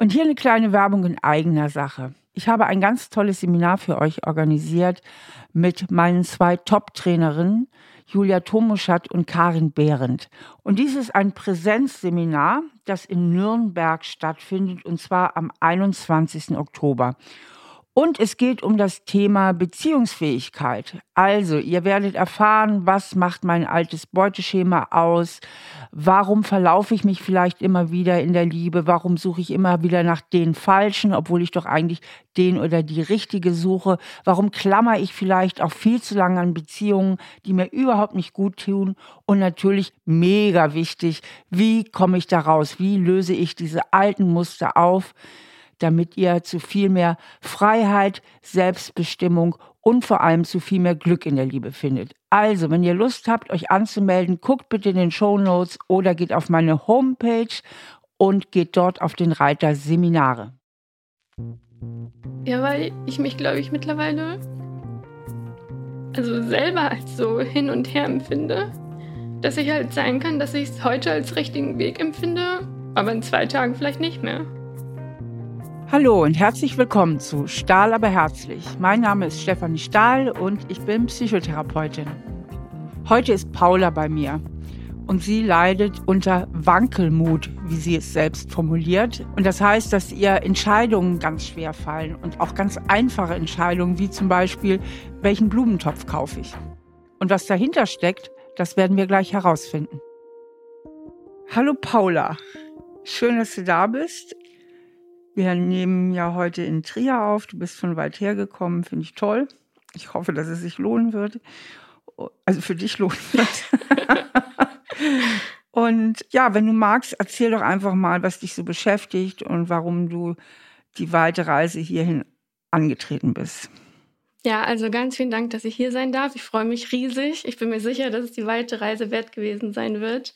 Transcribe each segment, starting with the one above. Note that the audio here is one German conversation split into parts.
Und hier eine kleine Werbung in eigener Sache. Ich habe ein ganz tolles Seminar für euch organisiert mit meinen zwei Top-Trainerinnen, Julia Tomuschat und Karin Behrendt. Und dies ist ein Präsenzseminar, das in Nürnberg stattfindet, und zwar am 21. Oktober. Und es geht um das Thema Beziehungsfähigkeit. Also, ihr werdet erfahren, was macht mein altes Beuteschema aus? Warum verlaufe ich mich vielleicht immer wieder in der Liebe? Warum suche ich immer wieder nach den Falschen, obwohl ich doch eigentlich den oder die Richtige suche? Warum klammer ich vielleicht auch viel zu lange an Beziehungen, die mir überhaupt nicht gut tun? Und natürlich mega wichtig, wie komme ich da raus? Wie löse ich diese alten Muster auf? Damit ihr zu viel mehr Freiheit, Selbstbestimmung und vor allem zu viel mehr Glück in der Liebe findet. Also, wenn ihr Lust habt, euch anzumelden, guckt bitte in den Show Notes oder geht auf meine Homepage und geht dort auf den Reiter Seminare. Ja, weil ich mich, glaube ich, mittlerweile also selber als so hin und her empfinde, dass ich halt sein kann, dass ich es heute als richtigen Weg empfinde, aber in zwei Tagen vielleicht nicht mehr. Hallo und herzlich willkommen zu Stahl aber herzlich. Mein Name ist Stefanie Stahl und ich bin Psychotherapeutin. Heute ist Paula bei mir und sie leidet unter Wankelmut, wie sie es selbst formuliert. Und das heißt, dass ihr Entscheidungen ganz schwer fallen und auch ganz einfache Entscheidungen, wie zum Beispiel, welchen Blumentopf kaufe ich. Und was dahinter steckt, das werden wir gleich herausfinden. Hallo Paula, schön, dass du da bist. Wir nehmen ja heute in Trier auf. Du bist von weit her gekommen, finde ich toll. Ich hoffe, dass es sich lohnen wird. Also für dich lohnen wird. und ja, wenn du magst, erzähl doch einfach mal, was dich so beschäftigt und warum du die weite Reise hierhin angetreten bist. Ja, also ganz vielen Dank, dass ich hier sein darf. Ich freue mich riesig. Ich bin mir sicher, dass es die weite Reise wert gewesen sein wird.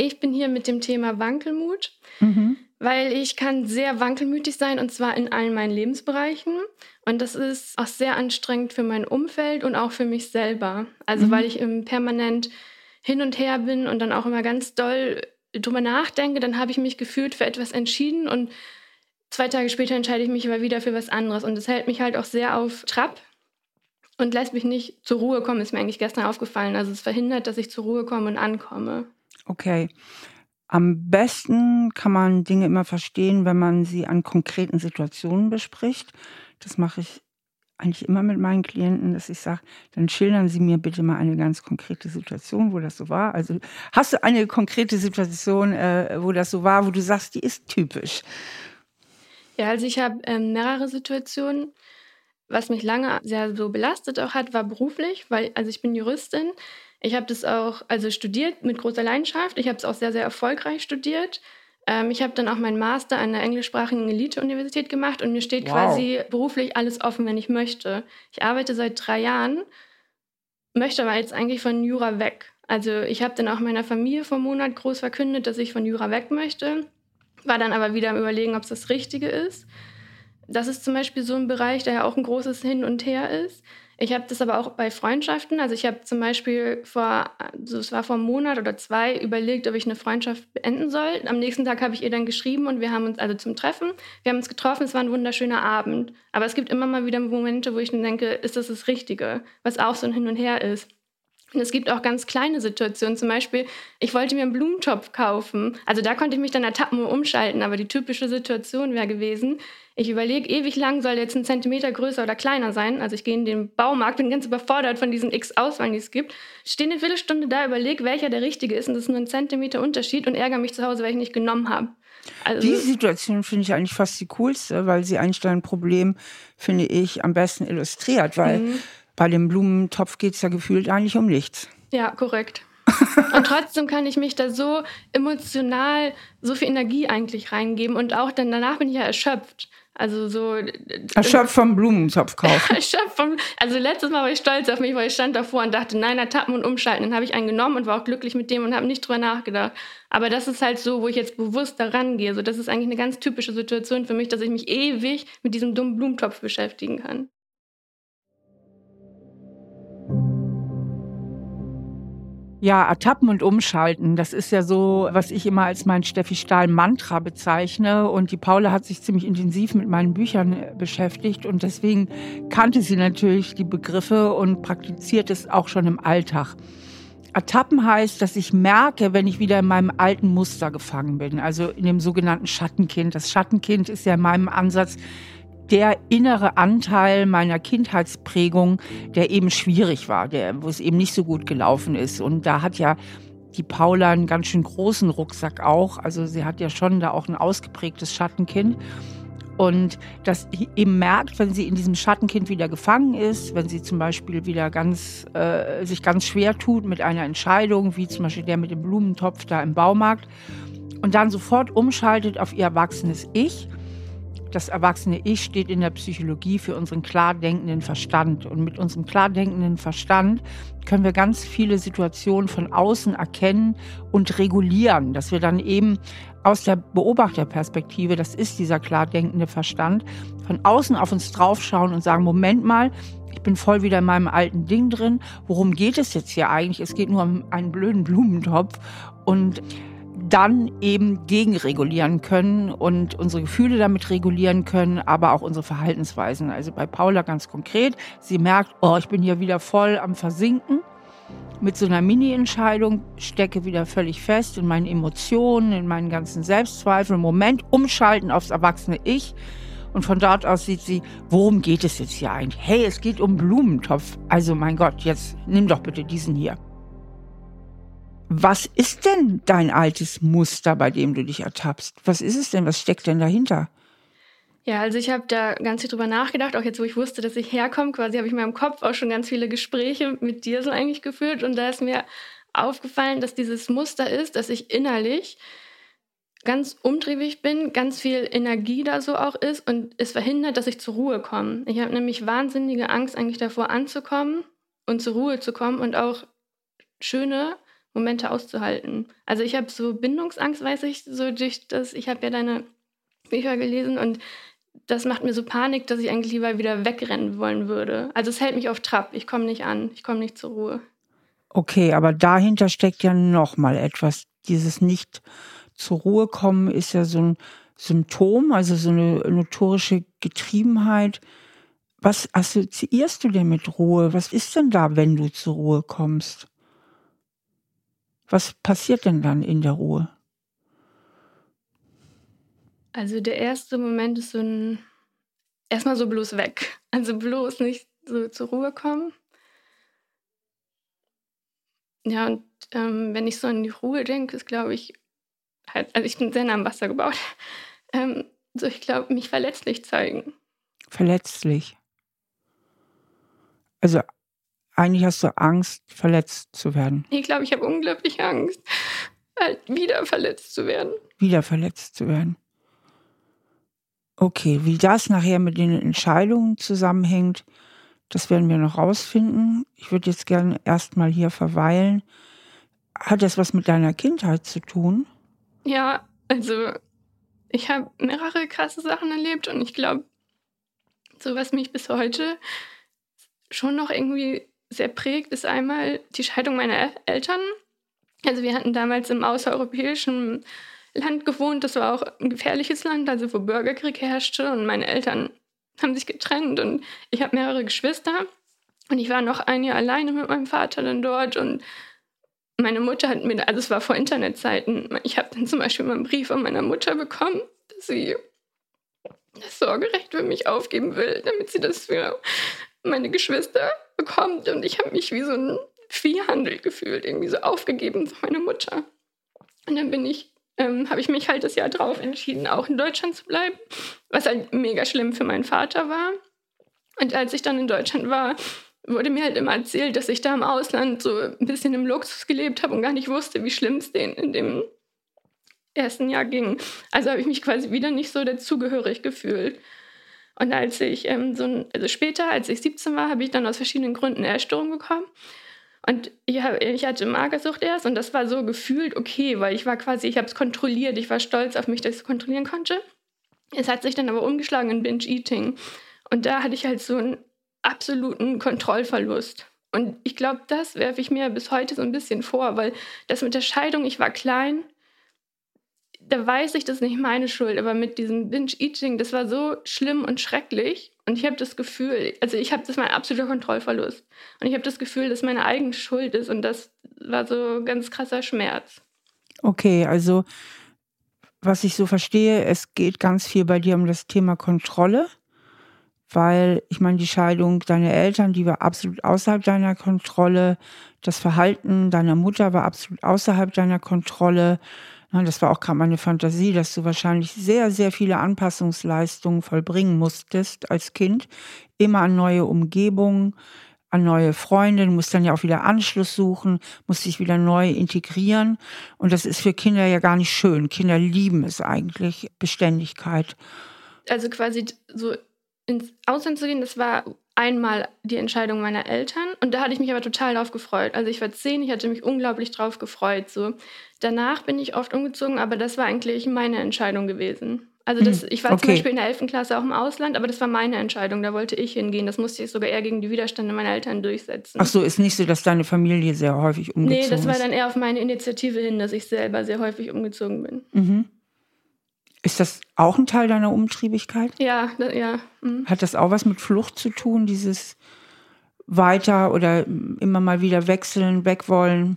Ich bin hier mit dem Thema Wankelmut. Mhm weil ich kann sehr wankelmütig sein und zwar in allen meinen Lebensbereichen. Und das ist auch sehr anstrengend für mein Umfeld und auch für mich selber. Also mhm. weil ich im permanent hin und her bin und dann auch immer ganz doll drüber nachdenke, dann habe ich mich gefühlt für etwas entschieden und zwei Tage später entscheide ich mich aber wieder für was anderes. Und das hält mich halt auch sehr auf Trab und lässt mich nicht zur Ruhe kommen, ist mir eigentlich gestern aufgefallen. Also es verhindert, dass ich zur Ruhe komme und ankomme. Okay. Am besten kann man Dinge immer verstehen, wenn man sie an konkreten Situationen bespricht. Das mache ich eigentlich immer mit meinen Klienten, dass ich sage, dann schildern Sie mir bitte mal eine ganz konkrete Situation, wo das so war. Also hast du eine konkrete Situation, äh, wo das so war, wo du sagst, die ist typisch? Ja, also ich habe ähm, mehrere Situationen. Was mich lange sehr so belastet auch hat, war beruflich, weil also ich bin Juristin. Ich habe das auch also studiert mit großer Leidenschaft. Ich habe es auch sehr, sehr erfolgreich studiert. Ähm, ich habe dann auch meinen Master an der englischsprachigen Elite-Universität gemacht und mir steht wow. quasi beruflich alles offen, wenn ich möchte. Ich arbeite seit drei Jahren, möchte aber jetzt eigentlich von Jura weg. Also ich habe dann auch meiner Familie vor einem Monat groß verkündet, dass ich von Jura weg möchte, war dann aber wieder am Überlegen, ob es das Richtige ist. Das ist zum Beispiel so ein Bereich, der ja auch ein großes Hin und Her ist. Ich habe das aber auch bei Freundschaften. Also ich habe zum Beispiel vor, also es war vor einem Monat oder zwei, überlegt, ob ich eine Freundschaft beenden soll. Am nächsten Tag habe ich ihr dann geschrieben und wir haben uns also zum Treffen. Wir haben uns getroffen. Es war ein wunderschöner Abend. Aber es gibt immer mal wieder Momente, wo ich dann denke, ist das das Richtige? Was auch so ein Hin und Her ist. Und es gibt auch ganz kleine Situationen. Zum Beispiel, ich wollte mir einen Blumentopf kaufen. Also da konnte ich mich dann ertappen und umschalten. Aber die typische Situation wäre gewesen, ich überlege ewig lang, soll jetzt ein Zentimeter größer oder kleiner sein. Also ich gehe in den Baumarkt, bin ganz überfordert von diesen x Auswahlen, die es gibt. Stehe eine Viertelstunde da, überlege, welcher der richtige ist. Und das ist nur ein Zentimeter Unterschied und ärgere mich zu Hause, weil ich nicht genommen habe. Also, Diese Situation finde ich eigentlich fast die coolste, weil sie eigentlich dein Problem, finde ich, am besten illustriert. Weil mhm. Bei dem Blumentopf geht es ja gefühlt eigentlich um nichts. Ja, korrekt. und trotzdem kann ich mich da so emotional, so viel Energie eigentlich reingeben und auch dann danach bin ich ja erschöpft. Also so. Erschöpft vom Blumentopf kaufen. Erschöpft vom. Also letztes Mal war ich stolz auf mich, weil ich stand davor und dachte, nein, ertappen und umschalten. Dann habe ich einen genommen und war auch glücklich mit dem und habe nicht drüber nachgedacht. Aber das ist halt so, wo ich jetzt bewusst daran gehe. So, das ist eigentlich eine ganz typische Situation für mich, dass ich mich ewig mit diesem dummen Blumentopf beschäftigen kann. –。Ja, ertappen und umschalten, das ist ja so, was ich immer als mein Steffi Stahl Mantra bezeichne. Und die Paula hat sich ziemlich intensiv mit meinen Büchern äh, beschäftigt und deswegen kannte sie natürlich die Begriffe und praktiziert es auch schon im Alltag. Ertappen heißt, dass ich merke, wenn ich wieder in meinem alten Muster gefangen bin, also in dem sogenannten Schattenkind. Das Schattenkind ist ja in meinem Ansatz der innere Anteil meiner Kindheitsprägung, der eben schwierig war, der, wo es eben nicht so gut gelaufen ist. Und da hat ja die Paula einen ganz schön großen Rucksack auch. Also sie hat ja schon da auch ein ausgeprägtes Schattenkind. Und das eben merkt, wenn sie in diesem Schattenkind wieder gefangen ist, wenn sie zum Beispiel wieder ganz, äh, sich ganz schwer tut mit einer Entscheidung, wie zum Beispiel der mit dem Blumentopf da im Baumarkt, und dann sofort umschaltet auf ihr erwachsenes Ich das erwachsene Ich steht in der Psychologie für unseren klar denkenden Verstand. Und mit unserem klar denkenden Verstand können wir ganz viele Situationen von außen erkennen und regulieren, dass wir dann eben aus der Beobachterperspektive, das ist dieser klar denkende Verstand, von außen auf uns draufschauen und sagen, Moment mal, ich bin voll wieder in meinem alten Ding drin. Worum geht es jetzt hier eigentlich? Es geht nur um einen blöden Blumentopf. Und dann eben gegenregulieren können und unsere Gefühle damit regulieren können, aber auch unsere Verhaltensweisen. Also bei Paula ganz konkret, sie merkt, oh, ich bin hier wieder voll am Versinken. Mit so einer Mini-Entscheidung stecke wieder völlig fest in meinen Emotionen, in meinen ganzen Selbstzweifeln. Moment, umschalten aufs erwachsene Ich. Und von dort aus sieht sie, worum geht es jetzt hier eigentlich? Hey, es geht um Blumentopf. Also mein Gott, jetzt nimm doch bitte diesen hier. Was ist denn dein altes Muster, bei dem du dich ertappst? Was ist es denn? Was steckt denn dahinter? Ja, also ich habe da ganz viel drüber nachgedacht, auch jetzt, wo ich wusste, dass ich herkomme, quasi habe ich in meinem Kopf auch schon ganz viele Gespräche mit dir so eigentlich geführt und da ist mir aufgefallen, dass dieses Muster ist, dass ich innerlich ganz umtriebig bin, ganz viel Energie da so auch ist und es verhindert, dass ich zur Ruhe komme. Ich habe nämlich wahnsinnige Angst eigentlich davor anzukommen und zur Ruhe zu kommen und auch schöne Momente auszuhalten. Also ich habe so Bindungsangst, weiß ich, so durch das, ich habe ja deine Bücher gelesen und das macht mir so Panik, dass ich eigentlich lieber wieder wegrennen wollen würde. Also es hält mich auf Trab, ich komme nicht an, ich komme nicht zur Ruhe. Okay, aber dahinter steckt ja noch mal etwas. Dieses nicht zur Ruhe kommen ist ja so ein Symptom, also so eine notorische Getriebenheit. Was assoziierst du denn mit Ruhe? Was ist denn da, wenn du zur Ruhe kommst? Was passiert denn dann in der Ruhe? Also der erste Moment ist so ein erstmal so bloß weg. Also bloß nicht so zur Ruhe kommen. Ja, und ähm, wenn ich so an die Ruhe denke, ist glaube ich halt, also ich bin sehr nah am Wasser gebaut. Ähm, so, ich glaube, mich verletzlich zeigen. Verletzlich. Also eigentlich hast du Angst, verletzt zu werden. Ich glaube, ich habe unglaublich Angst, halt wieder verletzt zu werden. Wieder verletzt zu werden. Okay, wie das nachher mit den Entscheidungen zusammenhängt, das werden wir noch rausfinden. Ich würde jetzt gerne erstmal hier verweilen. Hat das was mit deiner Kindheit zu tun? Ja, also ich habe mehrere krasse Sachen erlebt und ich glaube, so was mich bis heute schon noch irgendwie sehr prägt, ist einmal die Scheidung meiner Eltern. Also wir hatten damals im außereuropäischen Land gewohnt, das war auch ein gefährliches Land, also wo Bürgerkrieg herrschte. Und meine Eltern haben sich getrennt und ich habe mehrere Geschwister. Und ich war noch ein Jahr alleine mit meinem Vater dann dort. Und meine Mutter hat mir, also es war vor Internetzeiten, ich habe dann zum Beispiel mal einen Brief von meiner Mutter bekommen, dass sie das Sorgerecht für mich aufgeben will, damit sie das für meine Geschwister bekommt. Und ich habe mich wie so ein Viehhandel gefühlt, irgendwie so aufgegeben von meiner Mutter. Und dann bin ich, ähm, habe ich mich halt das Jahr drauf entschieden, auch in Deutschland zu bleiben, was halt mega schlimm für meinen Vater war. Und als ich dann in Deutschland war, wurde mir halt immer erzählt, dass ich da im Ausland so ein bisschen im Luxus gelebt habe und gar nicht wusste, wie schlimm es denen in dem ersten Jahr ging. Also habe ich mich quasi wieder nicht so dazugehörig gefühlt. Und als ich ähm, so, also später, als ich 17 war, habe ich dann aus verschiedenen Gründen eine Essstörung bekommen. Und ich, hab, ich hatte Magersucht erst und das war so gefühlt okay, weil ich war quasi, ich habe es kontrolliert, ich war stolz auf mich, dass ich es kontrollieren konnte. Es hat sich dann aber umgeschlagen in Binge-Eating. Und da hatte ich halt so einen absoluten Kontrollverlust. Und ich glaube, das werfe ich mir bis heute so ein bisschen vor, weil das mit der Scheidung, ich war klein, da weiß ich, das ist nicht meine Schuld, aber mit diesem Binge-Eating, das war so schlimm und schrecklich. Und ich habe das Gefühl, also ich habe das mein absoluter Kontrollverlust. Und ich habe das Gefühl, dass meine eigene Schuld ist. Und das war so ganz krasser Schmerz. Okay, also was ich so verstehe, es geht ganz viel bei dir um das Thema Kontrolle weil ich meine, die Scheidung deiner Eltern, die war absolut außerhalb deiner Kontrolle. Das Verhalten deiner Mutter war absolut außerhalb deiner Kontrolle. Das war auch gerade meine Fantasie, dass du wahrscheinlich sehr, sehr viele Anpassungsleistungen vollbringen musstest als Kind. Immer an neue Umgebungen, an neue Freunde. Du musst dann ja auch wieder Anschluss suchen, musst dich wieder neu integrieren. Und das ist für Kinder ja gar nicht schön. Kinder lieben es eigentlich, Beständigkeit. Also quasi so ins Ausland zu gehen, das war einmal die Entscheidung meiner Eltern und da hatte ich mich aber total drauf gefreut. Also ich war zehn, ich hatte mich unglaublich drauf gefreut. So. Danach bin ich oft umgezogen, aber das war eigentlich meine Entscheidung gewesen. Also das, hm, ich war okay. zum Beispiel in der 11. Klasse auch im Ausland, aber das war meine Entscheidung, da wollte ich hingehen. Das musste ich sogar eher gegen die Widerstände meiner Eltern durchsetzen. Ach so, ist nicht so, dass deine Familie sehr häufig umgezogen ist? Nee, das war dann eher auf meine Initiative hin, dass ich selber sehr häufig umgezogen bin. Mhm. Ist das auch ein Teil deiner Umtriebigkeit? Ja, ja. Mhm. Hat das auch was mit Flucht zu tun, dieses weiter oder immer mal wieder wechseln, wegwollen?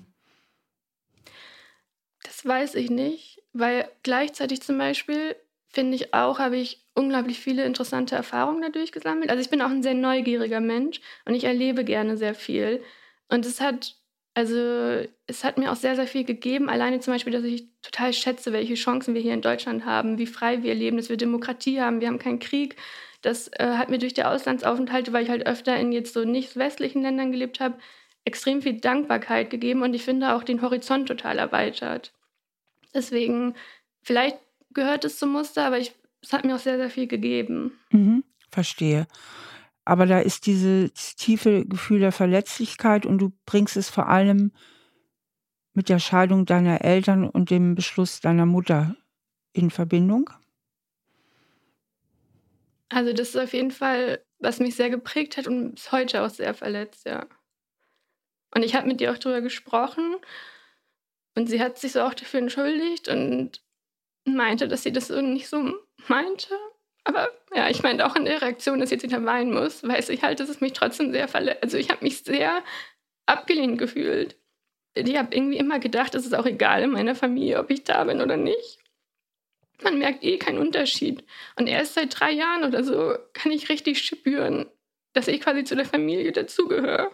Das weiß ich nicht, weil gleichzeitig zum Beispiel finde ich auch, habe ich unglaublich viele interessante Erfahrungen dadurch gesammelt. Also ich bin auch ein sehr neugieriger Mensch und ich erlebe gerne sehr viel. Und es hat also es hat mir auch sehr, sehr viel gegeben. Alleine zum Beispiel, dass ich total schätze, welche Chancen wir hier in Deutschland haben, wie frei wir leben, dass wir Demokratie haben, wir haben keinen Krieg. Das äh, hat mir durch die Auslandsaufenthalte, weil ich halt öfter in jetzt so nicht westlichen Ländern gelebt habe, extrem viel Dankbarkeit gegeben und ich finde auch den Horizont total erweitert. Deswegen, vielleicht gehört es zum Muster, aber ich, es hat mir auch sehr, sehr viel gegeben. Mhm, verstehe. Aber da ist dieses tiefe Gefühl der Verletzlichkeit und du bringst es vor allem mit der Scheidung deiner Eltern und dem Beschluss deiner Mutter in Verbindung? Also das ist auf jeden Fall, was mich sehr geprägt hat und bis heute auch sehr verletzt, ja. Und ich habe mit ihr auch darüber gesprochen und sie hat sich so auch dafür entschuldigt und meinte, dass sie das so nicht so meinte. Aber ja, ich meine auch in der Reaktion, dass ich jetzt wieder weinen muss, weiß ich halt, dass es mich trotzdem sehr verletzt. Also ich habe mich sehr abgelehnt gefühlt. Ich habe irgendwie immer gedacht, es ist auch egal in meiner Familie, ob ich da bin oder nicht. Man merkt eh keinen Unterschied. Und erst seit drei Jahren oder so kann ich richtig spüren, dass ich quasi zu der Familie dazugehöre.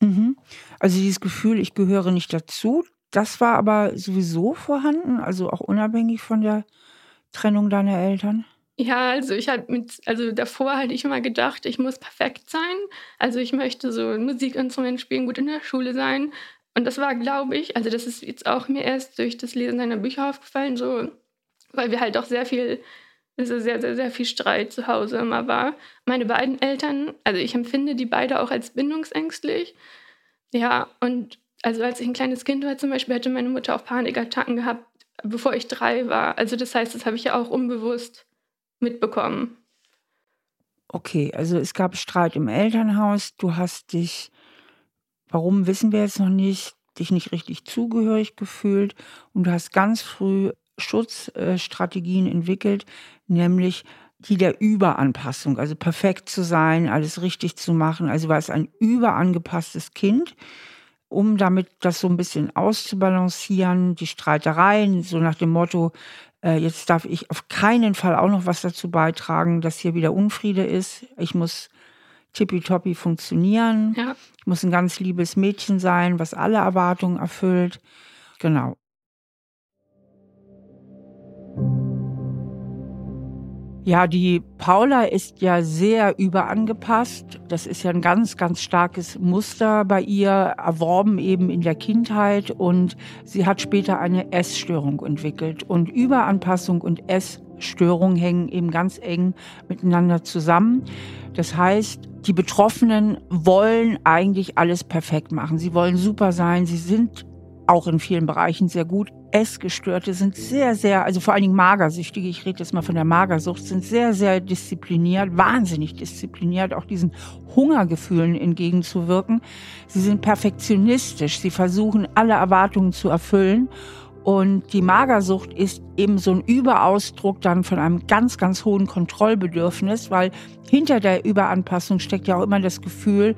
Mhm. Also dieses Gefühl, ich gehöre nicht dazu, das war aber sowieso vorhanden, also auch unabhängig von der Trennung deiner Eltern? Ja, also ich halt mit, also davor hatte ich immer gedacht, ich muss perfekt sein. Also ich möchte so ein Musikinstrument spielen, gut in der Schule sein. Und das war, glaube ich, also das ist jetzt auch mir erst durch das Lesen seiner Bücher aufgefallen, so, weil wir halt auch sehr viel, also sehr, sehr, sehr viel Streit zu Hause immer war. Meine beiden Eltern, also ich empfinde die beide auch als bindungsängstlich. Ja, und also als ich ein kleines Kind war zum Beispiel, hatte meine Mutter auch Panikattacken gehabt, bevor ich drei war. Also das heißt, das habe ich ja auch unbewusst mitbekommen. Okay, also es gab Streit im Elternhaus. Du hast dich, warum wissen wir jetzt noch nicht, dich nicht richtig zugehörig gefühlt und du hast ganz früh Schutzstrategien entwickelt, nämlich die der Überanpassung, also perfekt zu sein, alles richtig zu machen. Also war es ein überangepasstes Kind, um damit das so ein bisschen auszubalancieren, die Streitereien, so nach dem Motto, jetzt darf ich auf keinen Fall auch noch was dazu beitragen, dass hier wieder Unfriede ist. Ich muss tippitoppi funktionieren. Ja. Ich muss ein ganz liebes Mädchen sein, was alle Erwartungen erfüllt. Genau. Ja, die Paula ist ja sehr überangepasst. Das ist ja ein ganz, ganz starkes Muster bei ihr, erworben eben in der Kindheit. Und sie hat später eine Essstörung entwickelt. Und Überanpassung und Essstörung hängen eben ganz eng miteinander zusammen. Das heißt, die Betroffenen wollen eigentlich alles perfekt machen. Sie wollen super sein. Sie sind auch in vielen Bereichen sehr gut. Essgestörte sind sehr, sehr, also vor allen Dingen Magersüchtige, ich rede jetzt mal von der Magersucht, sind sehr, sehr diszipliniert, wahnsinnig diszipliniert, auch diesen Hungergefühlen entgegenzuwirken. Sie sind perfektionistisch, sie versuchen alle Erwartungen zu erfüllen. Und die Magersucht ist eben so ein Überausdruck dann von einem ganz, ganz hohen Kontrollbedürfnis, weil hinter der Überanpassung steckt ja auch immer das Gefühl,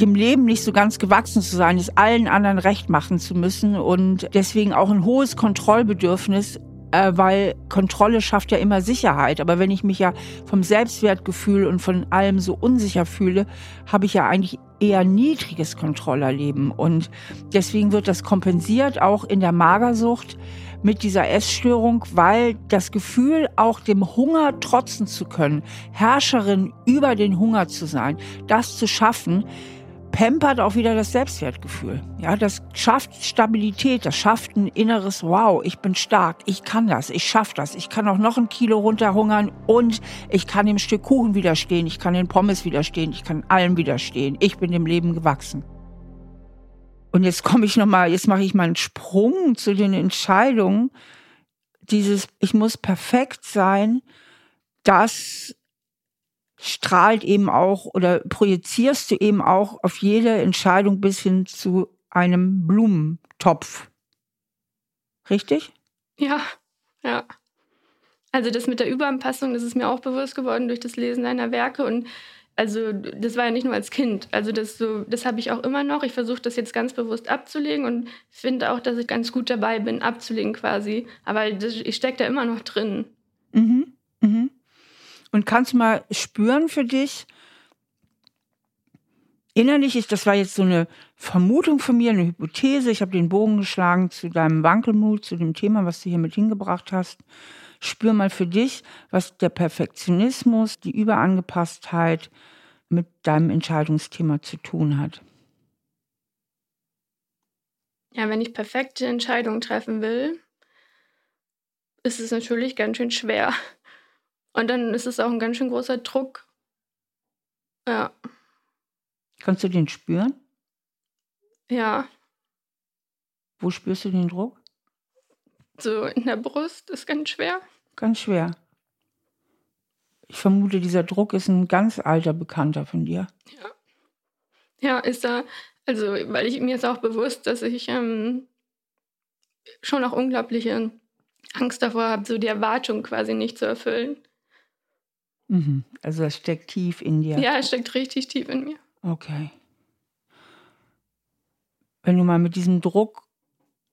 dem Leben nicht so ganz gewachsen zu sein, es allen anderen recht machen zu müssen und deswegen auch ein hohes Kontrollbedürfnis, äh, weil Kontrolle schafft ja immer Sicherheit. Aber wenn ich mich ja vom Selbstwertgefühl und von allem so unsicher fühle, habe ich ja eigentlich eher niedriges Kontrollerleben und deswegen wird das kompensiert auch in der Magersucht mit dieser Essstörung, weil das Gefühl, auch dem Hunger trotzen zu können, Herrscherin über den Hunger zu sein, das zu schaffen, pampert auch wieder das Selbstwertgefühl. Ja, das schafft Stabilität, das schafft ein inneres Wow, ich bin stark, ich kann das, ich schaffe das, ich kann auch noch ein Kilo runterhungern und ich kann dem Stück Kuchen widerstehen, ich kann den Pommes widerstehen, ich kann allem widerstehen. Ich bin dem Leben gewachsen. Und jetzt komme ich noch mal, jetzt mache ich mal einen Sprung zu den Entscheidungen. Dieses ich muss perfekt sein, das strahlt eben auch oder projizierst du eben auch auf jede Entscheidung bis hin zu einem Blumentopf. Richtig? Ja, ja. Also das mit der Überanpassung, das ist mir auch bewusst geworden durch das Lesen deiner Werke und also das war ja nicht nur als Kind. Also das so, das habe ich auch immer noch. Ich versuche das jetzt ganz bewusst abzulegen und finde auch, dass ich ganz gut dabei bin, abzulegen quasi. Aber das, ich stecke da immer noch drin. Mhm. Mhm. Und kannst mal spüren für dich, innerlich ist, das war jetzt so eine Vermutung von mir, eine Hypothese, ich habe den Bogen geschlagen zu deinem Wankelmut, zu dem Thema, was du hier mit hingebracht hast. Spür mal für dich, was der Perfektionismus, die Überangepasstheit mit deinem Entscheidungsthema zu tun hat. Ja, wenn ich perfekte Entscheidungen treffen will, ist es natürlich ganz schön schwer. Und dann ist es auch ein ganz schön großer Druck. Ja. Kannst du den spüren? Ja. Wo spürst du den Druck? So in der Brust ist ganz schwer. Ganz schwer. Ich vermute, dieser Druck ist ein ganz alter Bekannter von dir. Ja. Ja, ist er. Also, weil ich mir ist auch bewusst, dass ich ähm, schon auch unglaubliche Angst davor habe, so die Erwartung quasi nicht zu erfüllen. Mhm. Also das steckt tief in dir. Ja, es steckt richtig tief in mir. Okay. Wenn du mal mit diesem Druck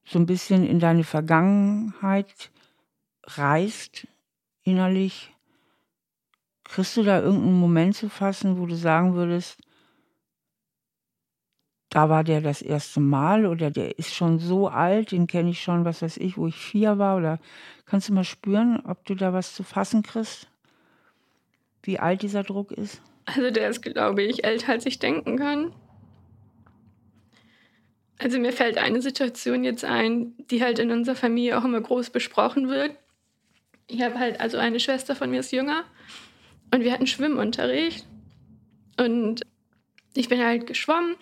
so ein bisschen in deine Vergangenheit reist, innerlich, kriegst du da irgendeinen Moment zu fassen, wo du sagen würdest, da war der das erste Mal oder der ist schon so alt, den kenne ich schon, was weiß ich, wo ich vier war oder kannst du mal spüren, ob du da was zu fassen kriegst? Wie alt dieser Druck ist? Also der ist, glaube ich, älter, als ich denken kann. Also mir fällt eine Situation jetzt ein, die halt in unserer Familie auch immer groß besprochen wird. Ich habe halt, also eine Schwester von mir ist jünger und wir hatten Schwimmunterricht und ich bin halt geschwommen.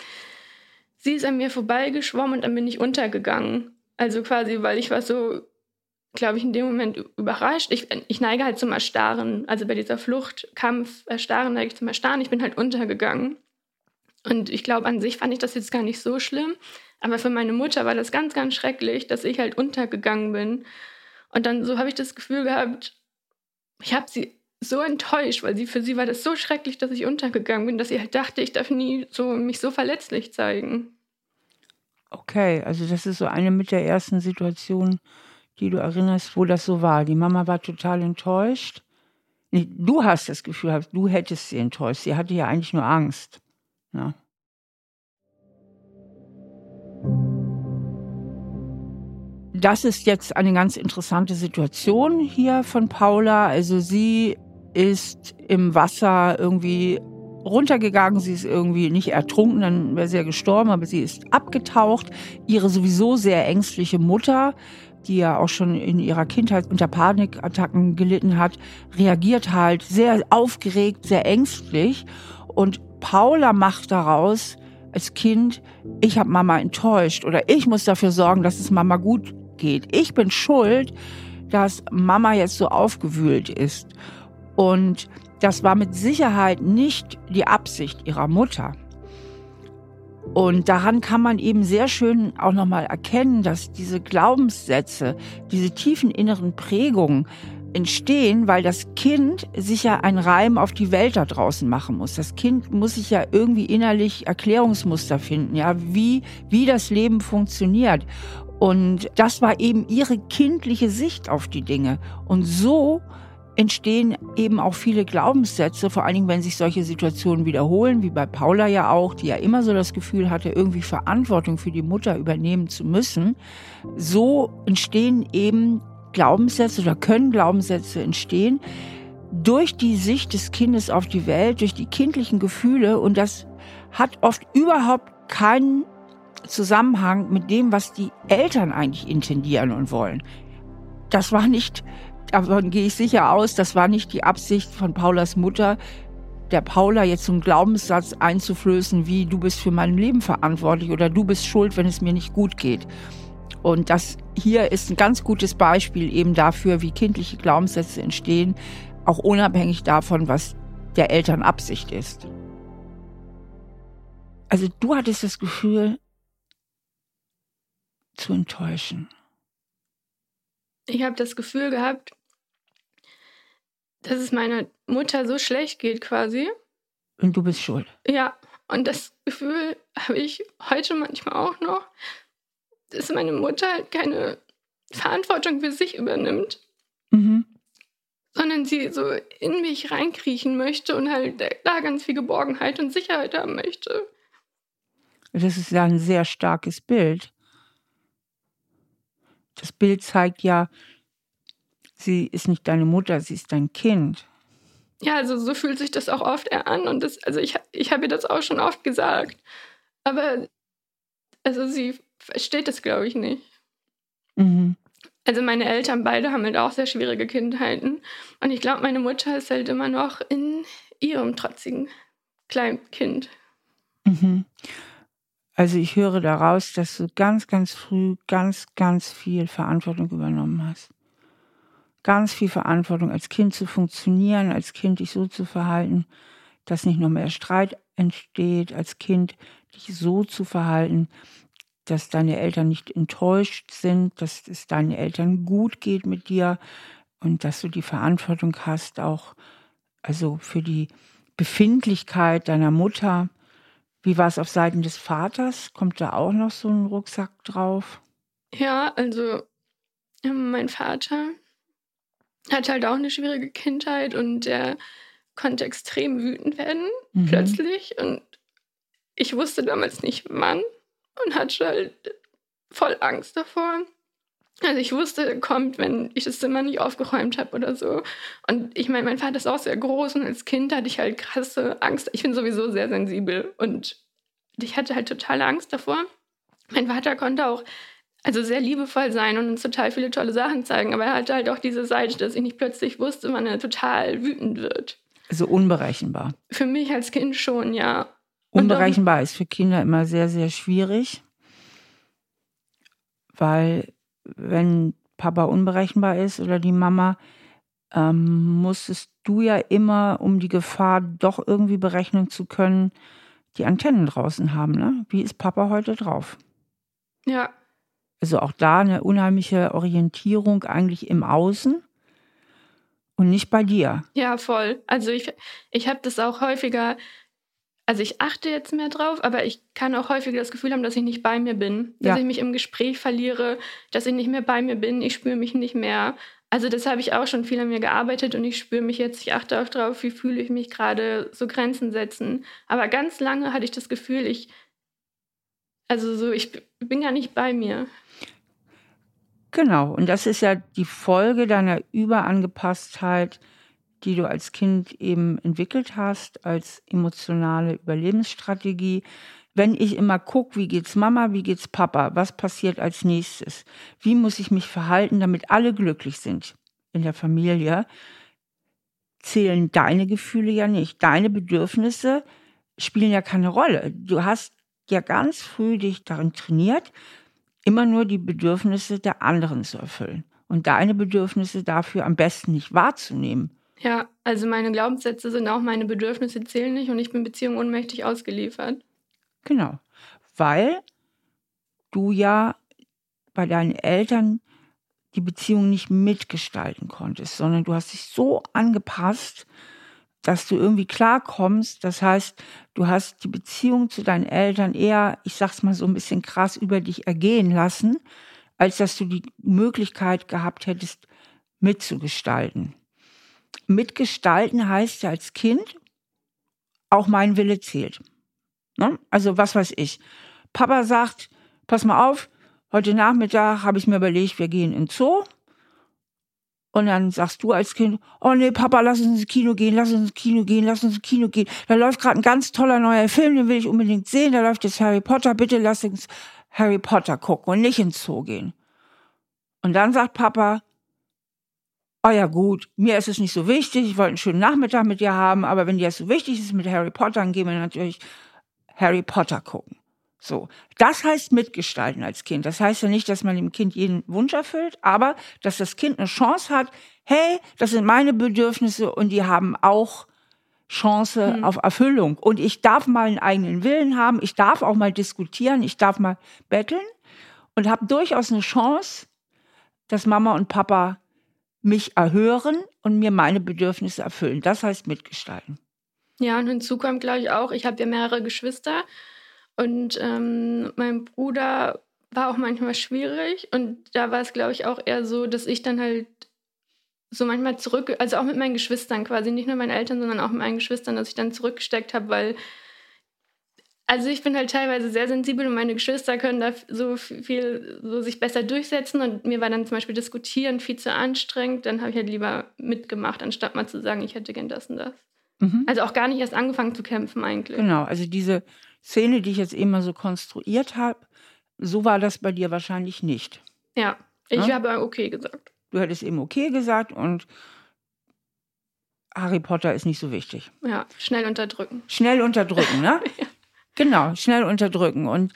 Sie ist an mir vorbeigeschwommen und dann bin ich untergegangen. Also quasi, weil ich war so glaube ich, in dem Moment überrascht. Ich, ich neige halt zum Erstarren. Also bei dieser Flucht, Kampf, Erstarren neige ich zum Erstarren. Ich bin halt untergegangen. Und ich glaube, an sich fand ich das jetzt gar nicht so schlimm. Aber für meine Mutter war das ganz, ganz schrecklich, dass ich halt untergegangen bin. Und dann so habe ich das Gefühl gehabt, ich habe sie so enttäuscht, weil sie für sie war das so schrecklich, dass ich untergegangen bin, dass sie halt dachte, ich darf nie so mich so verletzlich zeigen. Okay, also das ist so eine mit der ersten Situation, die du erinnerst, wo das so war. Die Mama war total enttäuscht. Nee, du hast das Gefühl, du hättest sie enttäuscht. Sie hatte ja eigentlich nur Angst. Ja. Das ist jetzt eine ganz interessante Situation hier von Paula. Also sie ist im Wasser irgendwie runtergegangen, sie ist irgendwie nicht ertrunken, dann wäre sie ja gestorben, aber sie ist abgetaucht. Ihre sowieso sehr ängstliche Mutter die ja auch schon in ihrer Kindheit unter Panikattacken gelitten hat, reagiert halt sehr aufgeregt, sehr ängstlich. Und Paula macht daraus als Kind, ich habe Mama enttäuscht oder ich muss dafür sorgen, dass es Mama gut geht. Ich bin schuld, dass Mama jetzt so aufgewühlt ist. Und das war mit Sicherheit nicht die Absicht ihrer Mutter. Und daran kann man eben sehr schön auch nochmal erkennen, dass diese Glaubenssätze, diese tiefen inneren Prägungen entstehen, weil das Kind sich ja einen Reim auf die Welt da draußen machen muss. Das Kind muss sich ja irgendwie innerlich Erklärungsmuster finden, ja, wie, wie das Leben funktioniert. Und das war eben ihre kindliche Sicht auf die Dinge. Und so entstehen eben auch viele Glaubenssätze, vor allen Dingen, wenn sich solche Situationen wiederholen, wie bei Paula ja auch, die ja immer so das Gefühl hatte, irgendwie Verantwortung für die Mutter übernehmen zu müssen. So entstehen eben Glaubenssätze oder können Glaubenssätze entstehen durch die Sicht des Kindes auf die Welt, durch die kindlichen Gefühle und das hat oft überhaupt keinen Zusammenhang mit dem, was die Eltern eigentlich intendieren und wollen. Das war nicht davon gehe ich sicher aus, das war nicht die Absicht von Paulas Mutter, der Paula jetzt so einen Glaubenssatz einzuflößen, wie du bist für mein Leben verantwortlich oder du bist schuld, wenn es mir nicht gut geht. Und das hier ist ein ganz gutes Beispiel eben dafür, wie kindliche Glaubenssätze entstehen, auch unabhängig davon, was der Eltern Absicht ist. Also du hattest das Gefühl zu enttäuschen. Ich habe das Gefühl gehabt, dass es meiner Mutter so schlecht geht quasi. Und du bist schuld. Ja, und das Gefühl habe ich heute manchmal auch noch, dass meine Mutter halt keine Verantwortung für sich übernimmt, mhm. sondern sie so in mich reinkriechen möchte und halt da ganz viel Geborgenheit und Sicherheit haben möchte. Das ist ja ein sehr starkes Bild. Das Bild zeigt ja, sie ist nicht deine Mutter, sie ist dein Kind. Ja, also so fühlt sich das auch oft an und das, also ich, ich habe ihr das auch schon oft gesagt. Aber also sie versteht das, glaube ich, nicht. Mhm. Also meine Eltern beide haben halt auch sehr schwierige Kindheiten. Und ich glaube, meine Mutter ist halt immer noch in ihrem trotzigen Kleinkind. Mhm. Also ich höre daraus, dass du ganz, ganz früh ganz, ganz viel Verantwortung übernommen hast ganz viel Verantwortung, als Kind zu funktionieren, als Kind dich so zu verhalten, dass nicht noch mehr Streit entsteht, als Kind dich so zu verhalten, dass deine Eltern nicht enttäuscht sind, dass es deinen Eltern gut geht mit dir und dass du die Verantwortung hast, auch also für die Befindlichkeit deiner Mutter. Wie war es auf Seiten des Vaters? Kommt da auch noch so ein Rucksack drauf? Ja, also mein Vater hat halt auch eine schwierige Kindheit und der konnte extrem wütend werden, mhm. plötzlich. Und ich wusste damals nicht wann und hatte halt voll Angst davor. Also ich wusste, er kommt, wenn ich das Zimmer nicht aufgeräumt habe oder so. Und ich meine, mein Vater ist auch sehr groß und als Kind hatte ich halt krasse Angst. Ich bin sowieso sehr sensibel und ich hatte halt totale Angst davor. Mein Vater konnte auch also sehr liebevoll sein und uns total viele tolle Sachen zeigen. Aber er hatte halt auch diese Seite, dass ich nicht plötzlich wusste, wann er total wütend wird. Also unberechenbar. Für mich als Kind schon, ja. Unberechenbar dann, ist für Kinder immer sehr, sehr schwierig. Weil wenn Papa unberechenbar ist oder die Mama, ähm, musstest du ja immer, um die Gefahr doch irgendwie berechnen zu können, die Antennen draußen haben. Ne? Wie ist Papa heute drauf? Ja, also auch da eine unheimliche Orientierung eigentlich im Außen und nicht bei dir. Ja, voll. Also ich, ich habe das auch häufiger, also ich achte jetzt mehr drauf, aber ich kann auch häufiger das Gefühl haben, dass ich nicht bei mir bin, dass ja. ich mich im Gespräch verliere, dass ich nicht mehr bei mir bin, ich spüre mich nicht mehr. Also das habe ich auch schon viel an mir gearbeitet und ich spüre mich jetzt, ich achte auch drauf, wie fühle ich mich gerade, so Grenzen setzen. Aber ganz lange hatte ich das Gefühl, ich, also so, ich bin gar nicht bei mir. Genau, und das ist ja die Folge deiner Überangepasstheit, die du als Kind eben entwickelt hast, als emotionale Überlebensstrategie. Wenn ich immer gucke, wie geht's Mama, wie geht's Papa, was passiert als nächstes, wie muss ich mich verhalten, damit alle glücklich sind in der Familie, zählen deine Gefühle ja nicht. Deine Bedürfnisse spielen ja keine Rolle. Du hast ja ganz früh dich darin trainiert, immer nur die Bedürfnisse der anderen zu erfüllen und deine Bedürfnisse dafür am besten nicht wahrzunehmen. Ja, also meine Glaubenssätze sind auch, meine Bedürfnisse zählen nicht und ich bin Beziehung ohnmächtig ausgeliefert. Genau, weil du ja bei deinen Eltern die Beziehung nicht mitgestalten konntest, sondern du hast dich so angepasst, dass du irgendwie klarkommst. Das heißt, du hast die Beziehung zu deinen Eltern eher, ich sag's mal so ein bisschen krass, über dich ergehen lassen, als dass du die Möglichkeit gehabt hättest, mitzugestalten. Mitgestalten heißt ja als Kind, auch mein Wille zählt. Ne? Also was weiß ich. Papa sagt, pass mal auf, heute Nachmittag habe ich mir überlegt, wir gehen in Zoo. Und dann sagst du als Kind, oh nee, Papa, lass uns ins Kino gehen, lass uns ins Kino gehen, lass uns ins Kino gehen. Da läuft gerade ein ganz toller neuer Film, den will ich unbedingt sehen. Da läuft jetzt Harry Potter, bitte lass uns Harry Potter gucken und nicht ins Zoo gehen. Und dann sagt Papa, oh ja gut, mir ist es nicht so wichtig, ich wollte einen schönen Nachmittag mit dir haben, aber wenn dir das so wichtig ist mit Harry Potter, dann gehen wir natürlich Harry Potter gucken. So, das heißt mitgestalten als Kind. Das heißt ja nicht, dass man dem Kind jeden Wunsch erfüllt, aber dass das Kind eine Chance hat, hey, das sind meine Bedürfnisse und die haben auch Chance mhm. auf Erfüllung. Und ich darf mal einen eigenen Willen haben, ich darf auch mal diskutieren, ich darf mal betteln und habe durchaus eine Chance, dass Mama und Papa mich erhören und mir meine Bedürfnisse erfüllen. Das heißt mitgestalten. Ja, und hinzu kommt, glaube ich, auch, ich habe ja mehrere Geschwister und ähm, mein Bruder war auch manchmal schwierig. Und da war es, glaube ich, auch eher so, dass ich dann halt so manchmal zurück, also auch mit meinen Geschwistern quasi, nicht nur meinen Eltern, sondern auch mit meinen Geschwistern, dass ich dann zurückgesteckt habe, weil also ich bin halt teilweise sehr sensibel und meine Geschwister können da so viel so sich besser durchsetzen und mir war dann zum Beispiel diskutieren viel zu anstrengend, dann habe ich halt lieber mitgemacht, anstatt mal zu sagen, ich hätte gern das und das. Mhm. Also auch gar nicht erst angefangen zu kämpfen eigentlich. Genau, also diese Szene, die ich jetzt immer so konstruiert habe, so war das bei dir wahrscheinlich nicht. Ja, ich ja? habe okay gesagt. Du hättest eben okay gesagt und Harry Potter ist nicht so wichtig. Ja, schnell unterdrücken. Schnell unterdrücken, ne? ja. Genau, schnell unterdrücken. Und,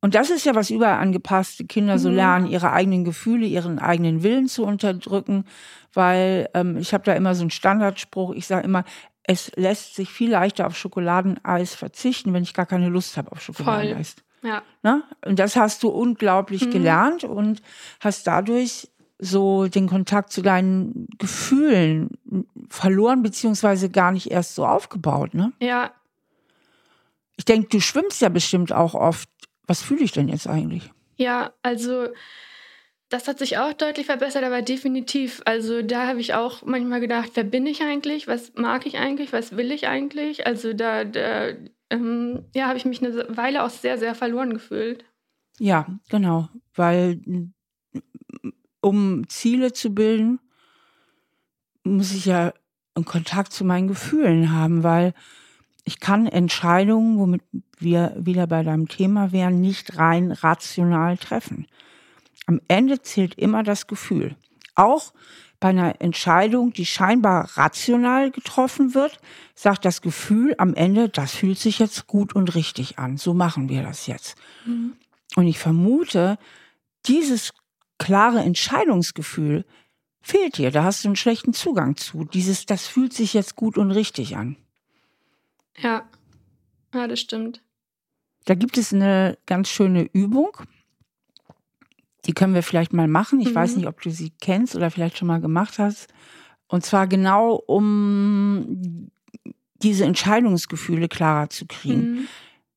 und das ist ja, was überall angepasste Kinder mhm. so lernen, ihre eigenen Gefühle, ihren eigenen Willen zu unterdrücken. Weil ähm, ich habe da immer so einen Standardspruch, ich sage immer, es lässt sich viel leichter auf Schokoladeneis verzichten, wenn ich gar keine Lust habe auf Schokoladeneis. Voll. Ja. Ne? Und das hast du unglaublich mhm. gelernt und hast dadurch so den Kontakt zu deinen Gefühlen verloren, beziehungsweise gar nicht erst so aufgebaut, ne? Ja. Ich denke, du schwimmst ja bestimmt auch oft. Was fühle ich denn jetzt eigentlich? Ja, also das hat sich auch deutlich verbessert, aber definitiv. Also da habe ich auch manchmal gedacht, wer bin ich eigentlich? Was mag ich eigentlich? Was will ich eigentlich? Also da, da ähm, ja, habe ich mich eine Weile auch sehr, sehr verloren gefühlt. Ja, genau. Weil um Ziele zu bilden, muss ich ja einen Kontakt zu meinen Gefühlen haben, weil ich kann Entscheidungen, womit wir wieder bei deinem Thema wären, nicht rein rational treffen. Am Ende zählt immer das Gefühl. Auch bei einer Entscheidung, die scheinbar rational getroffen wird, sagt das Gefühl am Ende, das fühlt sich jetzt gut und richtig an. So machen wir das jetzt. Mhm. Und ich vermute, dieses klare Entscheidungsgefühl fehlt dir. Da hast du einen schlechten Zugang zu. Dieses, das fühlt sich jetzt gut und richtig an. Ja, ja, das stimmt. Da gibt es eine ganz schöne Übung. Die können wir vielleicht mal machen. Ich mhm. weiß nicht, ob du sie kennst oder vielleicht schon mal gemacht hast. Und zwar genau, um diese Entscheidungsgefühle klarer zu kriegen. Mhm.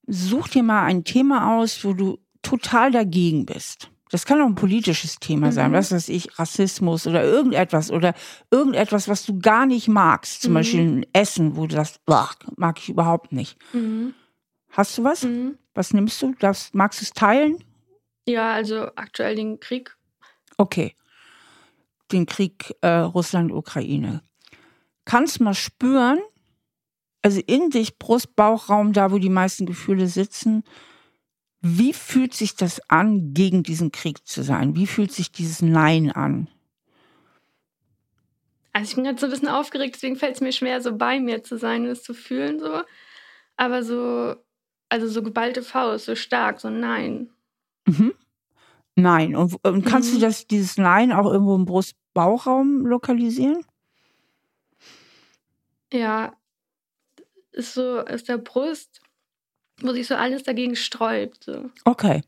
Such dir mal ein Thema aus, wo du total dagegen bist. Das kann auch ein politisches Thema mhm. sein, was weiß ich, Rassismus oder irgendetwas oder irgendetwas, was du gar nicht magst. Zum mhm. Beispiel ein Essen, wo du sagst, mag ich überhaupt nicht. Mhm. Hast du was? Mhm. Was nimmst du? Das, magst du es teilen? Ja, also aktuell den Krieg. Okay. Den Krieg äh, Russland-Ukraine. Kannst mal spüren, also in dich, Brust, Bauchraum, da wo die meisten Gefühle sitzen, wie fühlt sich das an, gegen diesen Krieg zu sein? Wie fühlt sich dieses Nein an? Also ich bin gerade so ein bisschen aufgeregt, deswegen fällt es mir schwer, so bei mir zu sein und es zu fühlen so. Aber so also so geballte Faust, so stark, so Nein. Mhm. Nein. Und, und kannst mhm. du das, dieses Nein auch irgendwo im Brust-Bauchraum lokalisieren? Ja, ist so, ist der Brust, wo sich so alles dagegen sträubt. So. Okay.